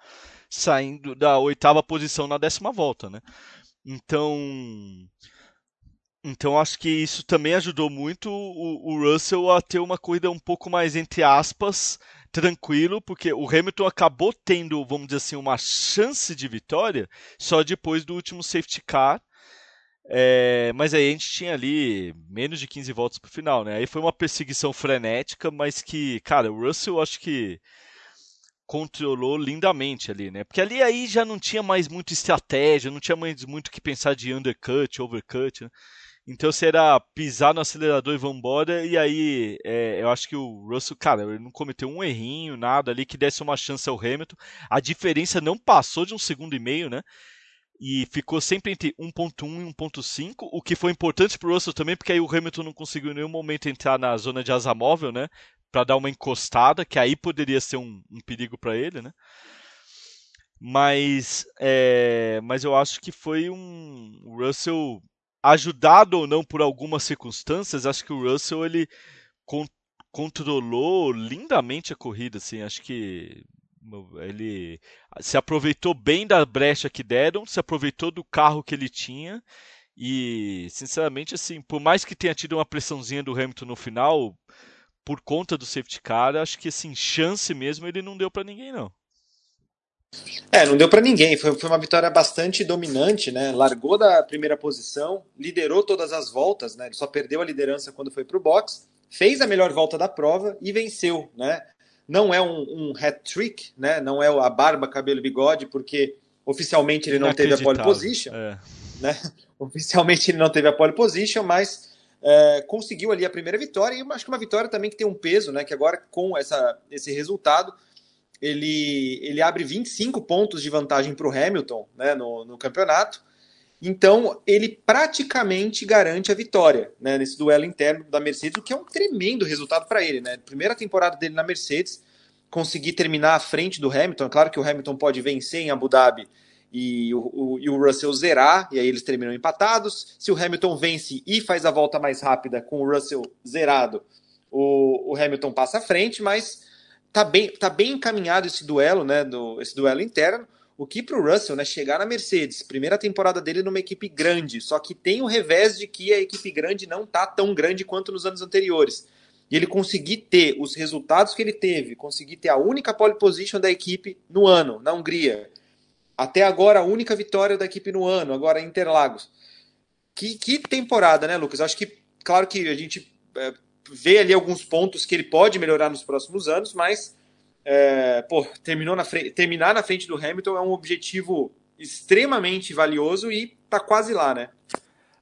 saindo da oitava posição na décima volta, né? Então, então acho que isso também ajudou muito o, o, Russell a ter uma corrida um pouco mais entre aspas tranquilo, porque o Hamilton acabou tendo, vamos dizer assim, uma chance de vitória só depois do último safety car. É, mas aí a gente tinha ali menos de 15 voltas pro final, né? Aí foi uma perseguição frenética, mas que, cara, o Russell acho que controlou lindamente ali, né? Porque ali aí já não tinha mais muita estratégia, não tinha mais muito que pensar de undercut, overcut, né? Então se era pisar no acelerador e vambora, e aí é, eu acho que o Russell, cara, ele não cometeu um errinho, nada ali que desse uma chance ao Hamilton. A diferença não passou de um segundo e meio, né? E ficou sempre entre 1.1 e 1.5, o que foi importante para o Russell também, porque aí o Hamilton não conseguiu em nenhum momento entrar na zona de asa móvel, né? para dar uma encostada, que aí poderia ser um, um perigo para ele, né? Mas, é, mas eu acho que foi um Russell ajudado ou não por algumas circunstâncias. Acho que o Russell ele con controlou lindamente a corrida, assim. Acho que ele se aproveitou bem da brecha que deram, se aproveitou do carro que ele tinha e, sinceramente, assim, por mais que tenha tido uma pressãozinha do Hamilton no final, por conta do safety car, acho que assim, chance mesmo ele não deu para ninguém não. É, não deu para ninguém. Foi, foi, uma vitória bastante dominante, né? Largou da primeira posição, liderou todas as voltas, né? Ele só perdeu a liderança quando foi para o box, fez a melhor volta da prova e venceu, né? Não é um, um hat-trick, né? Não é a barba, cabelo e bigode, porque oficialmente ele não teve a pole position, é. né? (laughs) Oficialmente ele não teve a pole position, mas é, conseguiu ali a primeira vitória, e acho que uma vitória também que tem um peso, né? Que agora, com essa, esse resultado, ele, ele abre 25 pontos de vantagem para o Hamilton né, no, no campeonato. Então, ele praticamente garante a vitória né, nesse duelo interno da Mercedes, o que é um tremendo resultado para ele. Né? Primeira temporada dele na Mercedes, conseguir terminar à frente do Hamilton. Claro que o Hamilton pode vencer em Abu Dhabi e o, o, e o Russell zerar, e aí eles terminam empatados. Se o Hamilton vence e faz a volta mais rápida com o Russell zerado, o, o Hamilton passa à frente, mas tá bem, tá bem encaminhado esse duelo, né? Do, esse duelo interno. O que para o Russell, né, chegar na Mercedes, primeira temporada dele numa equipe grande, só que tem o revés de que a equipe grande não tá tão grande quanto nos anos anteriores. E ele conseguir ter os resultados que ele teve, conseguir ter a única pole position da equipe no ano, na Hungria, até agora, a única vitória da equipe no ano, agora Interlagos. Que, que temporada, né, Lucas? Acho que, claro que a gente é, vê ali alguns pontos que ele pode melhorar nos próximos anos, mas é, pô, terminou na terminar na frente do Hamilton é um objetivo extremamente valioso e tá quase lá, né?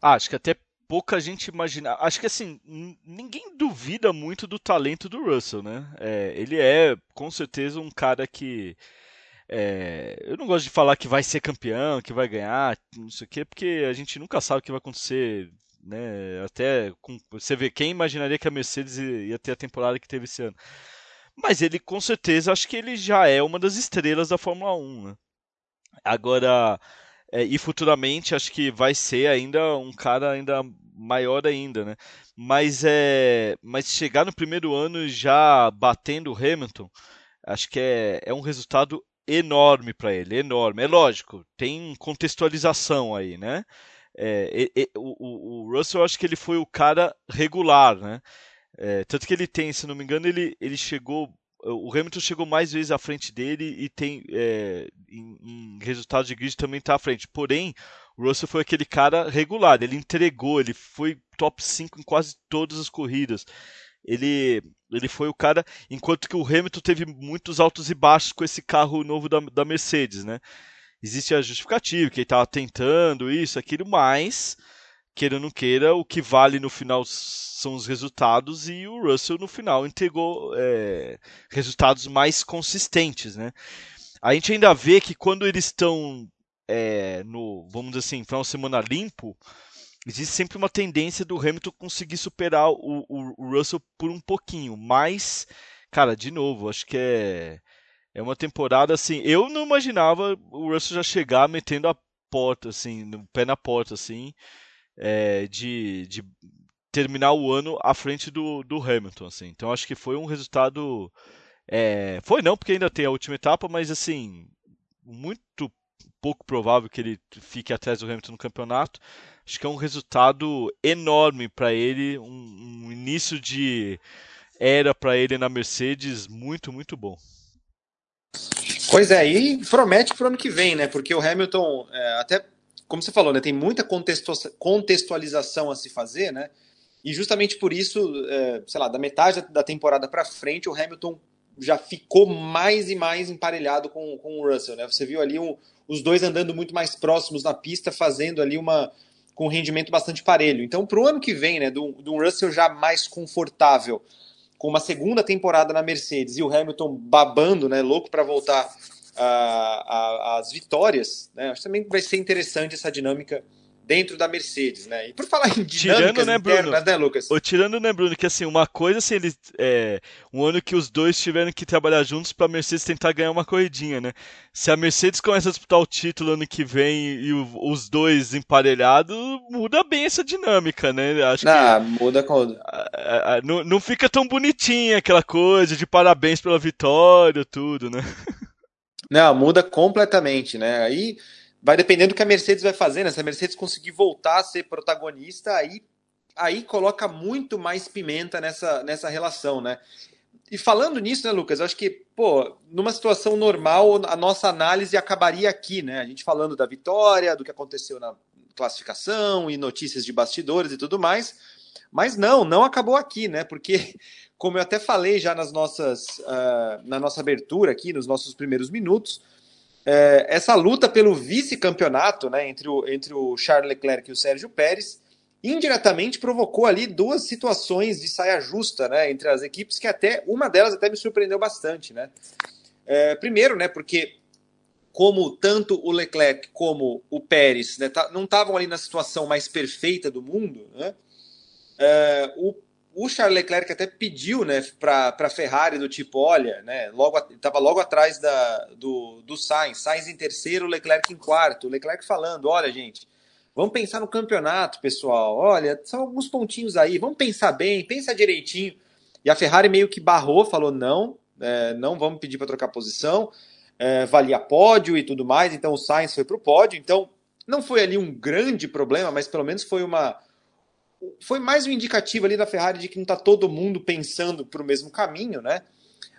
Ah, acho que até pouca gente imagina. Acho que assim, ninguém duvida muito do talento do Russell, né? É, ele é com certeza um cara que. É, eu não gosto de falar que vai ser campeão, que vai ganhar, não sei o quê, porque a gente nunca sabe o que vai acontecer. Né? Até com, você vê quem imaginaria que a Mercedes ia ter a temporada que teve esse ano. Mas ele com certeza acho que ele já é uma das estrelas da Fórmula 1. Né? Agora, é, e futuramente acho que vai ser ainda um cara ainda maior ainda, né? Mas é, mas chegar no primeiro ano já batendo o Hamilton, acho que é, é um resultado enorme para ele, enorme. É lógico, tem contextualização aí, né? É, e, o, o Russell, acho que ele foi o cara regular, né? É, tanto que ele tem, se não me engano, ele, ele chegou. O Hamilton chegou mais vezes à frente dele e tem é, em, em resultados de grid também está à frente. Porém, o Russell foi aquele cara regular, ele entregou, ele foi top 5 em quase todas as corridas. Ele, ele foi o cara, enquanto que o Hamilton teve muitos altos e baixos com esse carro novo da, da Mercedes, né? Existe a justificativa, que ele estava tentando isso, aquilo, mas queira ou não queira, o que vale no final são os resultados e o Russell no final entregou é, resultados mais consistentes, né? A gente ainda vê que quando eles estão é, no, vamos dizer assim, final de semana limpo, existe sempre uma tendência do Hamilton conseguir superar o, o, o Russell por um pouquinho, mas, cara, de novo, acho que é é uma temporada assim. Eu não imaginava o Russell já chegar metendo a porta, assim, no pé na porta, assim é, de, de terminar o ano à frente do, do Hamilton, assim. Então acho que foi um resultado. É, foi não, porque ainda tem a última etapa, mas assim, muito pouco provável que ele fique atrás do Hamilton no campeonato. Acho que é um resultado enorme para ele, um, um, início de era para ele na Mercedes muito, muito bom. Pois é, e promete para o ano que vem, né? Porque o Hamilton, é, até como você falou, né, tem muita contextualização a se fazer, né? E justamente por isso, é, sei lá, da metade da temporada para frente, o Hamilton já ficou mais e mais emparelhado com, com o Russell, né? Você viu ali um, os dois andando muito mais próximos na pista, fazendo ali uma com um rendimento bastante parelho. Então, para o ano que vem, né, do, do Russell já mais confortável, com uma segunda temporada na Mercedes e o Hamilton babando, né, louco para voltar a, a, as vitórias, né? Acho que também vai ser interessante essa dinâmica dentro da Mercedes, né? E por falar em dinâmicas tirando, né, internas, Bruno? né, Lucas? Ou tirando, né, Bruno, que assim, uma coisa assim, ele, é, um ano que os dois tiveram que trabalhar juntos para a Mercedes tentar ganhar uma corridinha, né? Se a Mercedes começa a disputar o título ano que vem e o, os dois emparelhados, muda bem essa dinâmica, né? Acho ah, que, muda quando? Não, não fica tão bonitinha aquela coisa de parabéns pela vitória, tudo, né? (laughs) Não, muda completamente, né? Aí vai dependendo do que a Mercedes vai fazer, né? Se a Mercedes conseguir voltar a ser protagonista, aí, aí coloca muito mais pimenta nessa, nessa relação, né? E falando nisso, né, Lucas, eu acho que, pô, numa situação normal, a nossa análise acabaria aqui, né? A gente falando da vitória, do que aconteceu na classificação e notícias de bastidores e tudo mais. Mas não, não acabou aqui, né? Porque como eu até falei já nas nossas, uh, na nossa abertura aqui, nos nossos primeiros minutos, uh, essa luta pelo vice-campeonato né, entre, o, entre o Charles Leclerc e o Sérgio Pérez indiretamente provocou ali duas situações de saia justa né, entre as equipes, que até uma delas até me surpreendeu bastante. Né? Uh, primeiro, né, porque como tanto o Leclerc como o Pérez né, tá, não estavam ali na situação mais perfeita do mundo, né, o o Charles Leclerc até pediu né, para a Ferrari do tipo, olha, né, logo estava logo atrás da, do, do Sainz, Sainz em terceiro, Leclerc em quarto, Leclerc falando, olha gente, vamos pensar no campeonato, pessoal, olha, são alguns pontinhos aí, vamos pensar bem, pensa direitinho. E a Ferrari meio que barrou, falou não, é, não vamos pedir para trocar posição, é, valia pódio e tudo mais, então o Sainz foi para o pódio, então não foi ali um grande problema, mas pelo menos foi uma foi mais um indicativo ali da Ferrari de que não está todo mundo pensando para o mesmo caminho, né?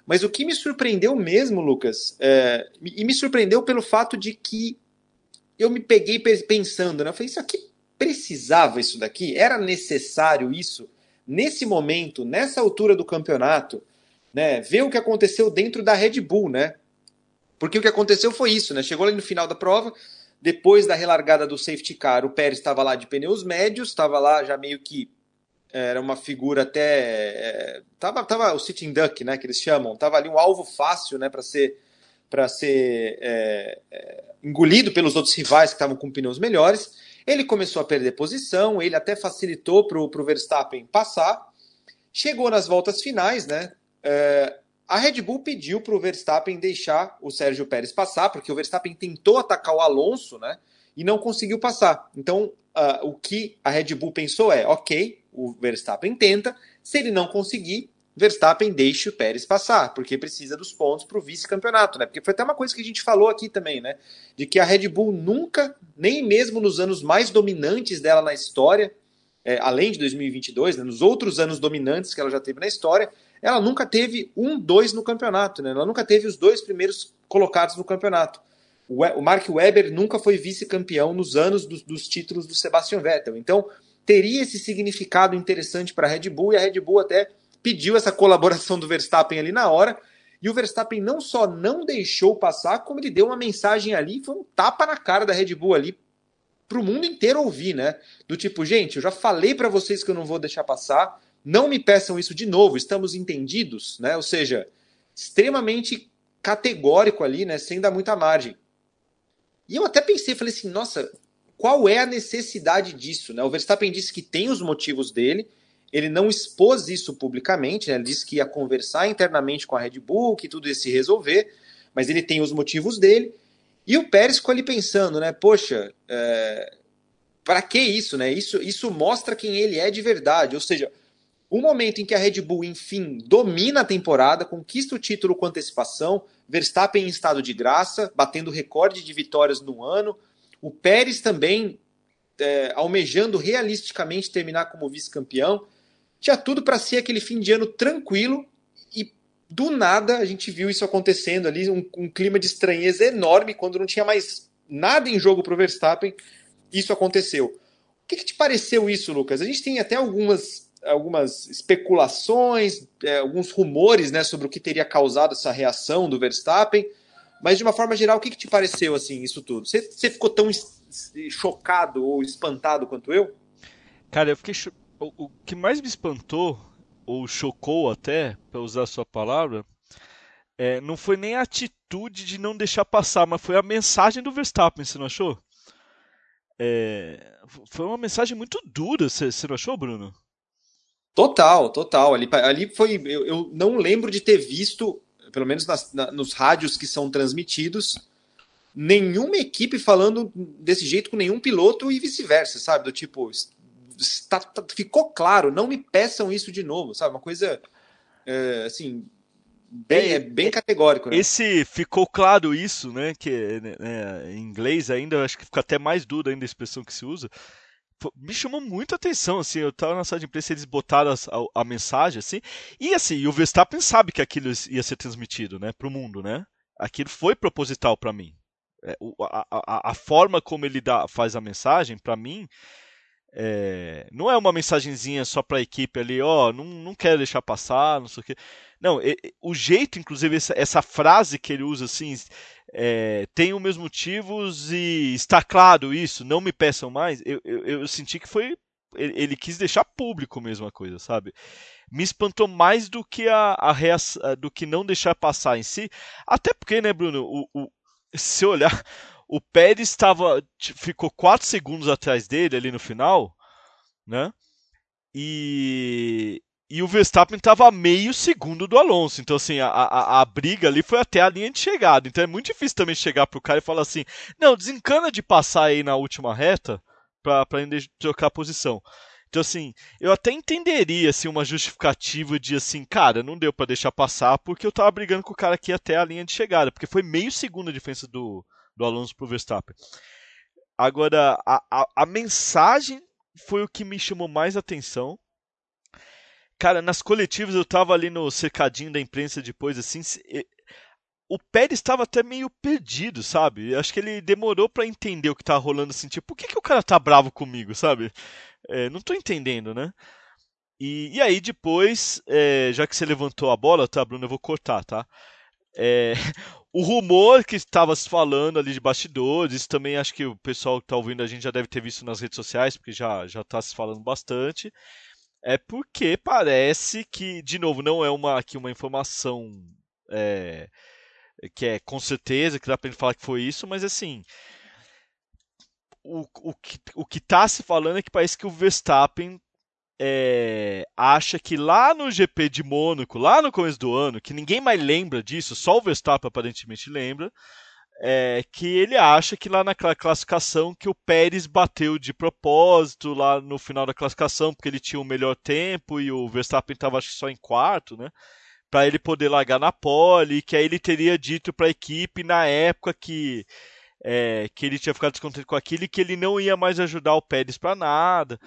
Mas o que me surpreendeu mesmo, Lucas, é, e me surpreendeu pelo fato de que eu me peguei pensando, né? Eu falei, isso aqui precisava isso daqui? Era necessário isso? nesse momento, nessa altura do campeonato, né, ver o que aconteceu dentro da Red Bull, né? Porque o que aconteceu foi isso, né? Chegou ali no final da prova, depois da relargada do safety car, o Pérez estava lá de pneus médios, estava lá já meio que era uma figura até é, tava, tava o sitting duck, né, que eles chamam, tava ali um alvo fácil, né, para ser para ser é, é, engolido pelos outros rivais que estavam com pneus melhores. Ele começou a perder posição, ele até facilitou para o Verstappen passar. Chegou nas voltas finais, né? A Red Bull pediu para o Verstappen deixar o Sérgio Pérez passar, porque o Verstappen tentou atacar o Alonso, né? E não conseguiu passar. Então, uh, o que a Red Bull pensou é: ok, o Verstappen tenta, se ele não conseguir, Verstappen deixe o Pérez passar, porque precisa dos pontos para o vice-campeonato, né? Porque foi até uma coisa que a gente falou aqui também, né? De que a Red Bull nunca, nem mesmo nos anos mais dominantes dela na história, é, além de 2022, né, nos outros anos dominantes que ela já teve na história, ela nunca teve um, dois no campeonato, né? Ela nunca teve os dois primeiros colocados no campeonato. O Mark Webber nunca foi vice-campeão nos anos dos, dos títulos do Sebastian Vettel. Então, teria esse significado interessante para a Red Bull e a Red Bull até pediu essa colaboração do Verstappen ali na hora. E o Verstappen não só não deixou passar, como ele deu uma mensagem ali, foi um tapa na cara da Red Bull ali para o mundo inteiro ouvir, né? Do tipo, gente, eu já falei para vocês que eu não vou deixar passar, não me peçam isso de novo, estamos entendidos, né? Ou seja, extremamente categórico ali, né? Sem dar muita margem. E eu até pensei, falei assim, nossa, qual é a necessidade disso, né? O Verstappen disse que tem os motivos dele, ele não expôs isso publicamente, né? ele disse que ia conversar internamente com a Red Bull, que tudo ia se resolver, mas ele tem os motivos dele. E o Pérez ficou ali pensando, né? Poxa, é... para que isso, né? Isso, isso mostra quem ele é de verdade. Ou seja, o momento em que a Red Bull, enfim, domina a temporada, conquista o título com antecipação, Verstappen em estado de graça, batendo recorde de vitórias no ano, o Pérez também é, almejando realisticamente terminar como vice-campeão tinha tudo para ser aquele fim de ano tranquilo e do nada a gente viu isso acontecendo ali, um, um clima de estranheza enorme quando não tinha mais nada em jogo para o Verstappen. Isso aconteceu. O que, que, te pareceu isso, Lucas? A gente tem até algumas, algumas especulações, é, alguns rumores né, sobre o que teria causado essa reação do Verstappen, mas de uma forma geral, o que, que te pareceu assim isso tudo? Você, ficou tão chocado ou espantado quanto eu? Cara, eu fiquei o, o que mais me espantou, ou chocou até, para usar a sua palavra, é, não foi nem a atitude de não deixar passar, mas foi a mensagem do Verstappen, você não achou? É, foi uma mensagem muito dura, você, você não achou, Bruno? Total, total. Ali, ali foi. Eu, eu não lembro de ter visto, pelo menos nas, na, nos rádios que são transmitidos, nenhuma equipe falando desse jeito com nenhum piloto e vice-versa, sabe? Do tipo, tá, tá, ficou claro, não me peçam isso de novo, sabe? Uma coisa é, assim. Bem, é, é bem categórico. Né? Esse ficou claro isso, né? Que né, né, em inglês ainda, acho que fica até mais duro ainda a expressão que se usa. Me chamou muito a atenção, assim, eu tava na sala de imprensa, eles botaram a, a, a mensagem, assim, e assim, o Verstappen sabe que aquilo ia ser transmitido, né, pro mundo, né? Aquilo foi proposital para mim. É, a, a, a, forma como ele dá, faz a mensagem, para mim, é, não é uma mensagenzinha só para a equipe ali, ó, oh, não, não quero deixar passar, não sei o quê. Não, o jeito, inclusive, essa, essa, frase que ele usa assim, é, tem os meus motivos e está claro isso, não me peçam mais, eu, eu, eu senti que foi. Ele, ele, quis deixar público mesmo a coisa, sabe? Me espantou mais do que a, a reação, do que não deixar passar em si. Até porque, né, Bruno, o, o se olhar o Pérez estava ficou 4 segundos atrás dele ali no final, né? E, e o Verstappen estava a meio segundo do Alonso. Então, assim, a, a, a, briga ali foi até a linha de chegada. Então é muito difícil também chegar pro cara e falar assim: não, desencana de passar aí na última reta para ainda trocar posição. Então, assim, eu até entenderia assim, uma justificativa de assim, cara, não deu para deixar passar porque eu tava brigando com o cara aqui até a linha de chegada, porque foi meio segundo a diferença do, do Alonso para o Verstappen. Agora, a, a, a mensagem foi o que me chamou mais atenção. Cara, nas coletivas eu tava ali no cercadinho da imprensa depois, assim. O Pérez estava até meio perdido, sabe? Acho que ele demorou para entender o que tava rolando, assim. Tipo, por que, que o cara tá bravo comigo, sabe? É, não tô entendendo, né? E, e aí depois, é, já que você levantou a bola, tá, Bruno, eu vou cortar, tá? É, (laughs) o rumor que estava se falando ali de bastidores, isso também acho que o pessoal que está ouvindo a gente já deve ter visto nas redes sociais, porque já já está se falando bastante. É porque parece que, de novo, não é uma aqui uma informação é, que é com certeza que dá para falar que foi isso, mas assim o, o, que, o que tá se falando é que parece que o Verstappen é, acha que lá no GP de Mônaco, lá no começo do ano, que ninguém mais lembra disso, só o Verstappen aparentemente lembra, é, que ele acha que lá naquela classificação que o Pérez bateu de propósito lá no final da classificação, porque ele tinha o melhor tempo e o Verstappen estava só em quarto, né? Para ele poder largar na pole, que aí ele teria dito para a equipe na época que é, que ele tinha ficado descontente com aquilo e que ele não ia mais ajudar o Pérez para nada.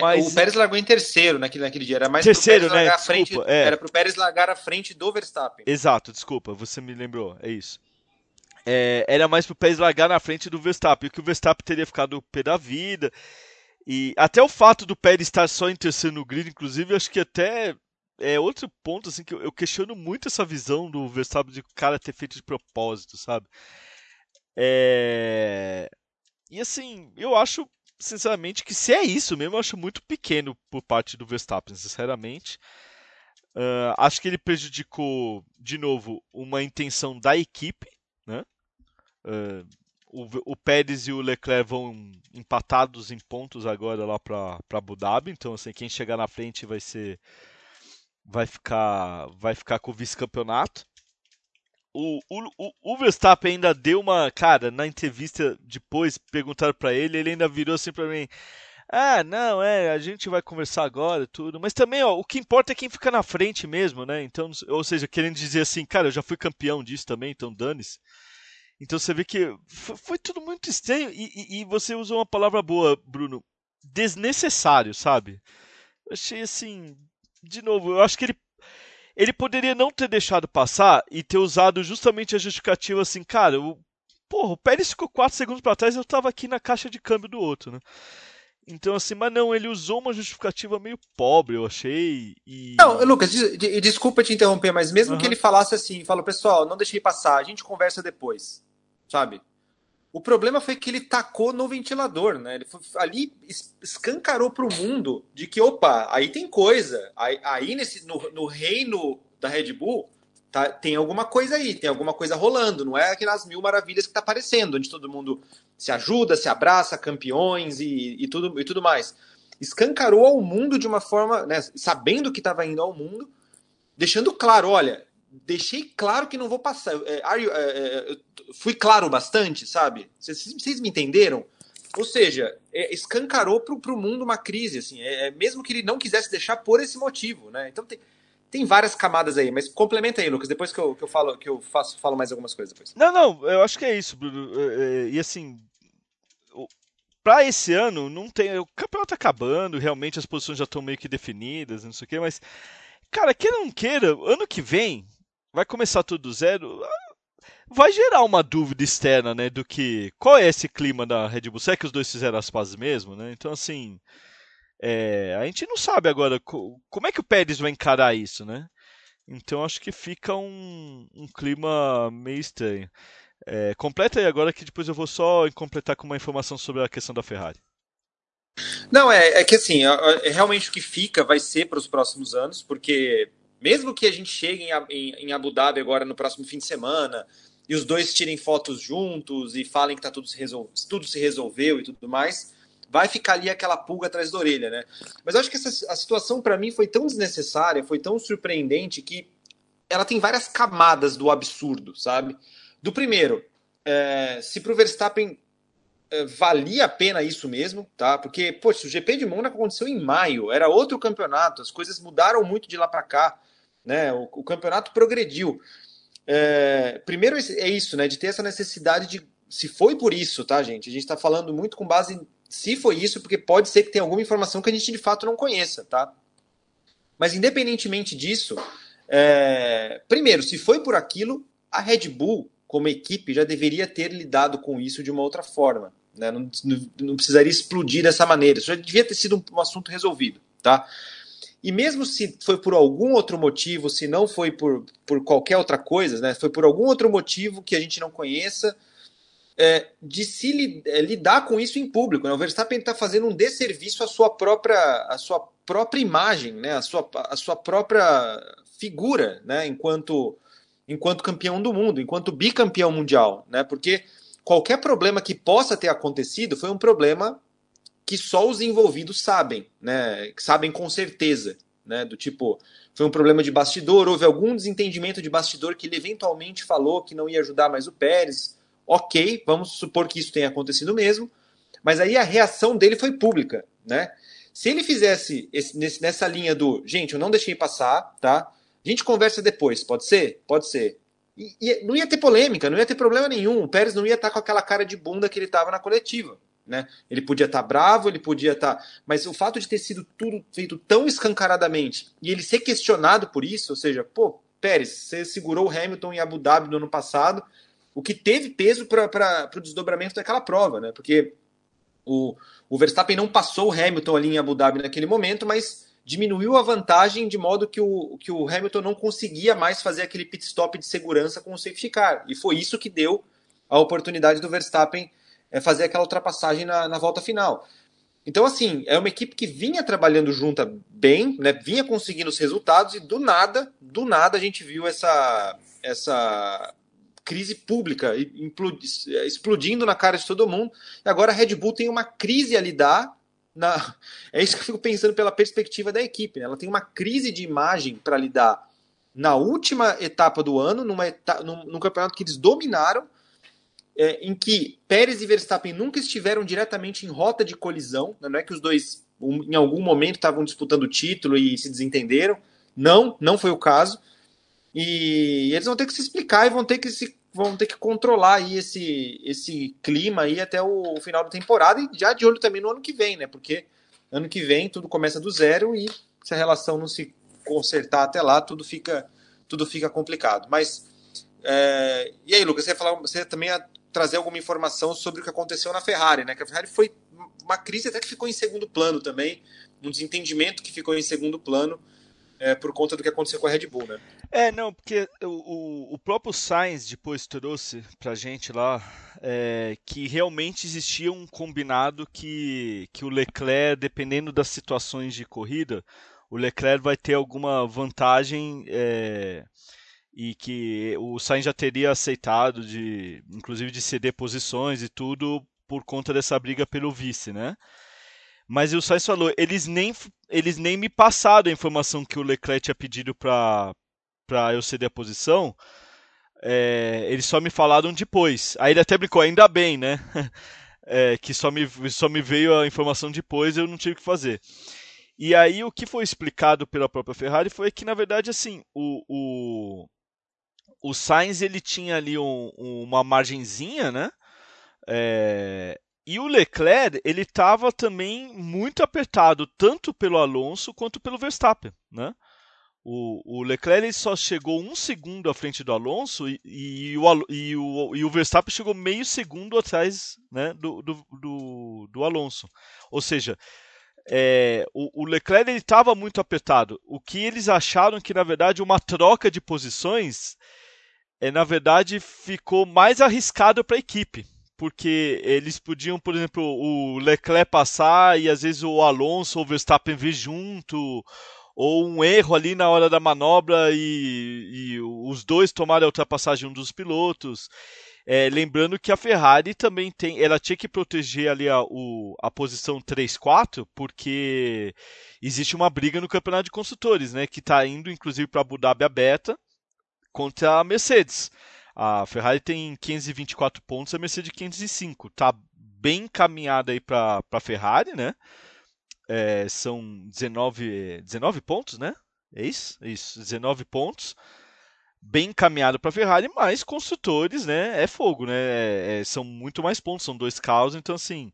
Mas... O Pérez largou em terceiro naquele, naquele dia. Era mais terceiro, pro né? Desculpa, frente, é. Era pro Pérez largar à frente do Verstappen. Exato, desculpa, você me lembrou, é isso. É, era mais pro Pérez largar na frente do Verstappen, que o Verstappen teria ficado o pé da vida. E até o fato do Pérez estar só em terceiro no grid, inclusive, acho que até é outro ponto assim que eu, eu questiono muito essa visão do Verstappen de o cara ter feito de propósito, sabe? É... E assim, eu acho, sinceramente, que se é isso mesmo, eu acho muito pequeno por parte do Verstappen, sinceramente. Uh, acho que ele prejudicou, de novo, uma intenção da equipe. Né? Uh, o, o, Pérez e o Leclerc vão empatados em pontos agora lá para Abu Dhabi. Então, assim, quem chegar na frente vai ser. Vai ficar, vai ficar com o vice-campeonato o, o, o Verstappen ainda deu uma. Cara, na entrevista depois, perguntaram para ele, ele ainda virou assim pra mim. Ah, não, é, a gente vai conversar agora tudo. Mas também, ó, o que importa é quem fica na frente mesmo, né? Então, ou seja, querendo dizer assim, cara, eu já fui campeão disso também, então dane-se. Então você vê que foi, foi tudo muito estranho. E, e, e, você usou uma palavra boa, Bruno. Desnecessário, sabe? Eu achei assim. De novo, eu acho que ele ele poderia não ter deixado passar e ter usado justamente a justificativa assim, cara, o, porra, o Pérez ficou 4 segundos para trás e eu tava aqui na caixa de câmbio do outro, né? Então, assim, mas não, ele usou uma justificativa meio pobre, eu achei. E... Não, Lucas, des desculpa te interromper, mas mesmo uhum. que ele falasse assim, falou, pessoal, não deixei passar, a gente conversa depois, sabe? O problema foi que ele tacou no ventilador, né? Ele foi, ali escancarou para o mundo de que, opa, aí tem coisa. Aí, aí nesse, no, no, reino da Red Bull tá, tem alguma coisa aí, tem alguma coisa rolando. Não é aquelas mil maravilhas que está aparecendo, onde todo mundo se ajuda, se abraça, campeões e, e, tudo, e tudo mais. Escancarou ao mundo de uma forma, né, sabendo que estava indo ao mundo, deixando claro, olha, deixei claro que não vou passar. É, are, é, é, fui claro bastante, sabe? Vocês, me entenderam? Ou seja, é, escancarou para o mundo uma crise, assim, é, mesmo que ele não quisesse deixar por esse motivo, né? Então tem, tem várias camadas aí, mas complementa aí, Lucas, depois que eu, que eu falo que eu faço, falo mais algumas coisas depois. Não, não, eu acho que é isso, Bruno. E assim, para esse ano não tem, o campeonato tá acabando, realmente as posições já estão meio que definidas, não sei o quê, mas cara, queira ou não queira, ano que vem vai começar tudo do zero, vai gerar uma dúvida externa, né, do que qual é esse clima da Red Bull, será que os dois fizeram as pazes mesmo, né? Então assim, é, a gente não sabe agora como é que o Pérez vai encarar isso, né? Então acho que fica um, um clima meio estranho. É, completa aí agora que depois eu vou só completar com uma informação sobre a questão da Ferrari. Não, é, é que assim, realmente o que fica vai ser para os próximos anos, porque mesmo que a gente chegue em, em, em, Abu Dhabi agora no próximo fim de semana e os dois tirem fotos juntos e falem que tá tudo se, resol... tudo se resolveu e tudo mais, vai ficar ali aquela pulga atrás da orelha, né? Mas eu acho que essa, a situação para mim foi tão desnecessária, foi tão surpreendente que ela tem várias camadas do absurdo, sabe? Do primeiro, é, se pro Verstappen é, valia a pena isso mesmo, tá? Porque, poxa, o GP de Mônaco aconteceu em maio, era outro campeonato, as coisas mudaram muito de lá para cá. Né? O, o campeonato progrediu. É, primeiro é isso, né? De ter essa necessidade de. Se foi por isso, tá, gente? A gente está falando muito com base em se foi isso, porque pode ser que tenha alguma informação que a gente de fato não conheça, tá? Mas independentemente disso, é, primeiro, se foi por aquilo, a Red Bull, como equipe, já deveria ter lidado com isso de uma outra forma. Né? Não, não, não precisaria explodir dessa maneira. Isso já devia ter sido um, um assunto resolvido, tá? E mesmo se foi por algum outro motivo, se não foi por, por qualquer outra coisa, né? Foi por algum outro motivo que a gente não conheça, é, de se li, é, lidar com isso em público. Né? O Verstappen está fazendo um desserviço à sua própria, à sua própria imagem, né? à, sua, à sua própria figura, né? enquanto, enquanto campeão do mundo, enquanto bicampeão mundial. Né? Porque qualquer problema que possa ter acontecido foi um problema que só os envolvidos sabem, né? sabem com certeza. Né? Do tipo, foi um problema de bastidor, houve algum desentendimento de bastidor que ele eventualmente falou que não ia ajudar mais o Pérez Ok, vamos supor que isso tenha acontecido mesmo, mas aí a reação dele foi pública, né? Se ele fizesse esse, nesse, nessa linha do, gente, eu não deixei passar, tá? A gente conversa depois, pode ser? Pode ser. E, e não ia ter polêmica, não ia ter problema nenhum. O Pérez não ia estar com aquela cara de bunda que ele estava na coletiva. Né? Ele podia estar bravo, ele podia estar. Mas o fato de ter sido tudo feito tão escancaradamente e ele ser questionado por isso, ou seja, pô, Pérez, você segurou o Hamilton em Abu Dhabi no ano passado, o que teve peso para o desdobramento daquela prova, né? Porque o, o Verstappen não passou o Hamilton ali em Abu Dhabi naquele momento, mas diminuiu a vantagem de modo que o, que o Hamilton não conseguia mais fazer aquele pit stop de segurança com o safety car. E foi isso que deu a oportunidade do Verstappen é, fazer aquela ultrapassagem na, na volta final. Então, assim, é uma equipe que vinha trabalhando junta bem, né, vinha conseguindo os resultados e do nada, do nada a gente viu essa, essa crise pública explodindo na cara de todo mundo. E agora a Red Bull tem uma crise a lidar. Na... (laughs) É isso que eu fico pensando pela perspectiva da equipe. Né? Ela tem uma crise de imagem para lidar na última etapa do ano, numa num, num campeonato que eles dominaram, é, em que Pérez e Verstappen nunca estiveram diretamente em rota de colisão. Né? Não é que os dois, um, em algum momento, estavam disputando o título e se desentenderam. Não, não foi o caso. E eles vão ter que se explicar e vão ter que se vão ter que controlar aí esse, esse clima aí até o final da temporada e já de olho também no ano que vem, né? Porque ano que vem tudo começa do zero e se a relação não se consertar até lá, tudo fica tudo fica complicado. Mas é... e aí, Lucas, você falar, você também trazer alguma informação sobre o que aconteceu na Ferrari, né? Que a Ferrari foi uma crise até que ficou em segundo plano também, um desentendimento que ficou em segundo plano é, por conta do que aconteceu com a Red Bull, né? É, não, porque o, o próprio Sainz depois trouxe pra gente lá é, que realmente existia um combinado que, que o Leclerc, dependendo das situações de corrida, o Leclerc vai ter alguma vantagem é, e que o Sainz já teria aceitado de, inclusive de ceder posições e tudo por conta dessa briga pelo vice, né? Mas o Sainz falou, eles nem, eles nem me passaram a informação que o Leclerc tinha pedido para eu ceder a posição. É, eles só me falaram depois. Aí ele até brincou, ainda bem, né? (laughs) É, que só me, só me veio a informação depois eu não tive que fazer. E aí o que foi explicado pela própria Ferrari foi que, na verdade, assim, o, o, o Sainz ele tinha ali um, uma margenzinha, né? É, e o Leclerc, ele estava também muito apertado, tanto pelo Alonso quanto pelo Verstappen, né? O, o Leclerc só chegou um segundo à frente do Alonso e, e, o, e, o, e o Verstappen chegou meio segundo atrás né, do, do, do, do Alonso. Ou seja, é, o, o, Leclerc estava muito apertado. O que eles acharam que, na verdade, uma troca de posições, é, na verdade, ficou mais arriscado para a equipe porque eles podiam, por exemplo, o Leclerc passar e às vezes o Alonso ou o Verstappen vir junto, ou um erro ali na hora da manobra e, e os dois tomarem a ultrapassagem um dos pilotos. É, lembrando que a Ferrari também tem, ela tinha que proteger ali a, o, a posição 3-4, porque existe uma briga no campeonato de construtores, né, que está indo inclusive para Abu Dhabi aberta contra a Mercedes. A Ferrari tem 524 pontos, a Mercedes 505. Tá bem encaminhada aí para a Ferrari, né? É, são 19, 19 pontos, né? É isso? É isso, 19 pontos. Bem encaminhado para a Ferrari, mas construtores, né? É fogo, né? É, é, são muito mais pontos, são dois carros, então assim.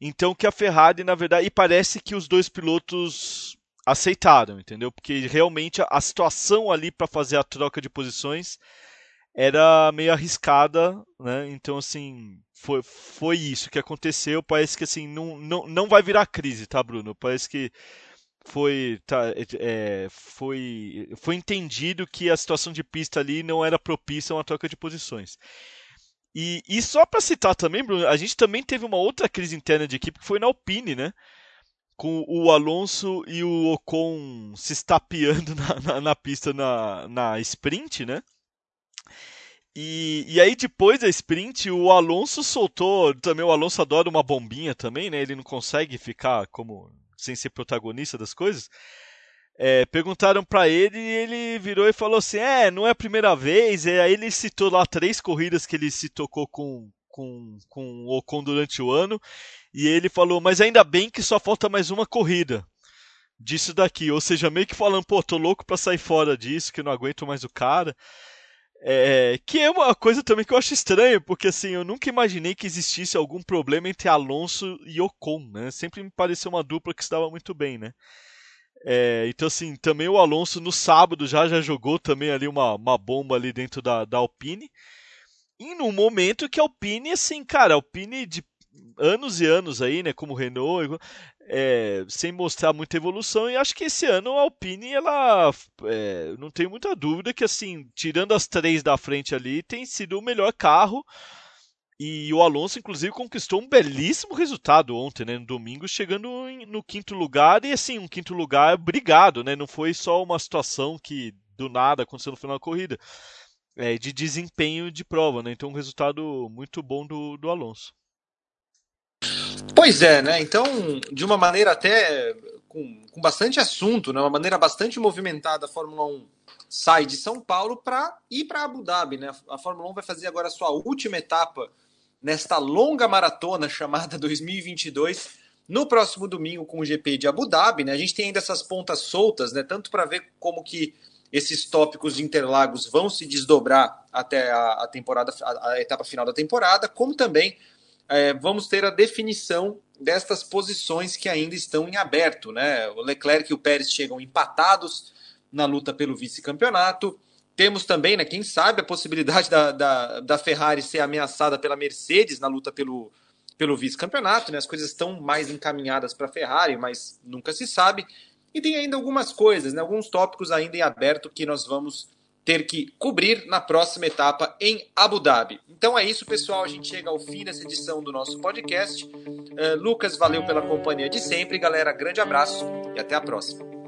Então que a Ferrari, na verdade, e parece que os dois pilotos aceitaram, entendeu? Porque realmente a situação ali para fazer a troca de posições era meio arriscada, né? Então, assim, foi, foi isso que aconteceu. Parece que, assim, não, não, não vai virar crise, tá, Bruno? Parece que foi, tá, é, foi, foi entendido que a situação de pista ali não era propícia a uma troca de posições. E, e só para citar também, Bruno, a gente também teve uma outra crise interna de equipe que foi na Alpine, né? Com o Alonso e o Ocon se estapeando (laughs) na, na, na pista na, na sprint, né? E, e aí depois da sprint o Alonso soltou, também o Alonso adora uma bombinha também, né? Ele não consegue ficar como sem ser protagonista das coisas. É, perguntaram para ele e ele virou e falou assim: É, não é a primeira vez. E aí ele citou lá três corridas que ele se tocou com, com, com o Ocon durante o ano. E ele falou: Mas ainda bem que só falta mais uma corrida disso daqui. Ou seja, meio que falando: Pô, tô louco pra sair fora disso, que não aguento mais o cara. É, que é uma coisa também que eu acho estranha, porque assim, eu nunca imaginei que existisse algum problema entre Alonso e Ocon, né? Sempre me pareceu uma dupla que se dava muito bem, né? É, então assim, também o Alonso no sábado já já jogou também ali uma, uma bomba ali dentro da, da Alpine. E num momento que a Alpine, assim, cara, a Alpine de anos e anos aí, né, como Renault, é, sem mostrar muita evolução. E acho que esse ano a Alpine, ela, é, não tenho muita dúvida que, assim, tirando as três da frente ali, tem sido o melhor carro. E o Alonso, inclusive, conquistou um belíssimo resultado ontem, né, no domingo, chegando no quinto lugar. E, assim, um quinto lugar brigado, né? Não foi só uma situação que do nada aconteceu no final da corrida. É, de desempenho de prova, né? Então, um resultado muito bom do, do Alonso. Pois é, né? Então, de uma maneira até com, com bastante assunto, né? uma maneira bastante movimentada, a Fórmula 1 sai de São Paulo para ir para Abu Dhabi. Né? A Fórmula 1 vai fazer agora a sua última etapa nesta longa maratona chamada (laughs) 2022 no próximo domingo com o GP de Abu Dhabi. Né? A gente tem ainda essas pontas soltas, né? tanto para ver como que esses tópicos de Interlagos vão se desdobrar até a, temporada, a etapa final da temporada, como também é, vamos ter a definição destas posições que ainda estão em aberto. Né? O Leclerc e o Pérez chegam empatados na luta pelo vice-campeonato. Temos também, né, quem sabe, a possibilidade da, da, da Ferrari ser ameaçada pela Mercedes na luta pelo, pelo vice-campeonato. Né? As coisas estão mais encaminhadas para a Ferrari, mas nunca se sabe. E tem ainda algumas coisas, né, alguns tópicos ainda em aberto que nós vamos ter que cobrir na próxima etapa em Abu Dhabi. Então é isso, pessoal. A gente chega ao fim dessa edição do nosso podcast. Uh, Lucas, valeu pela companhia de sempre. Galera, grande abraço e até a próxima.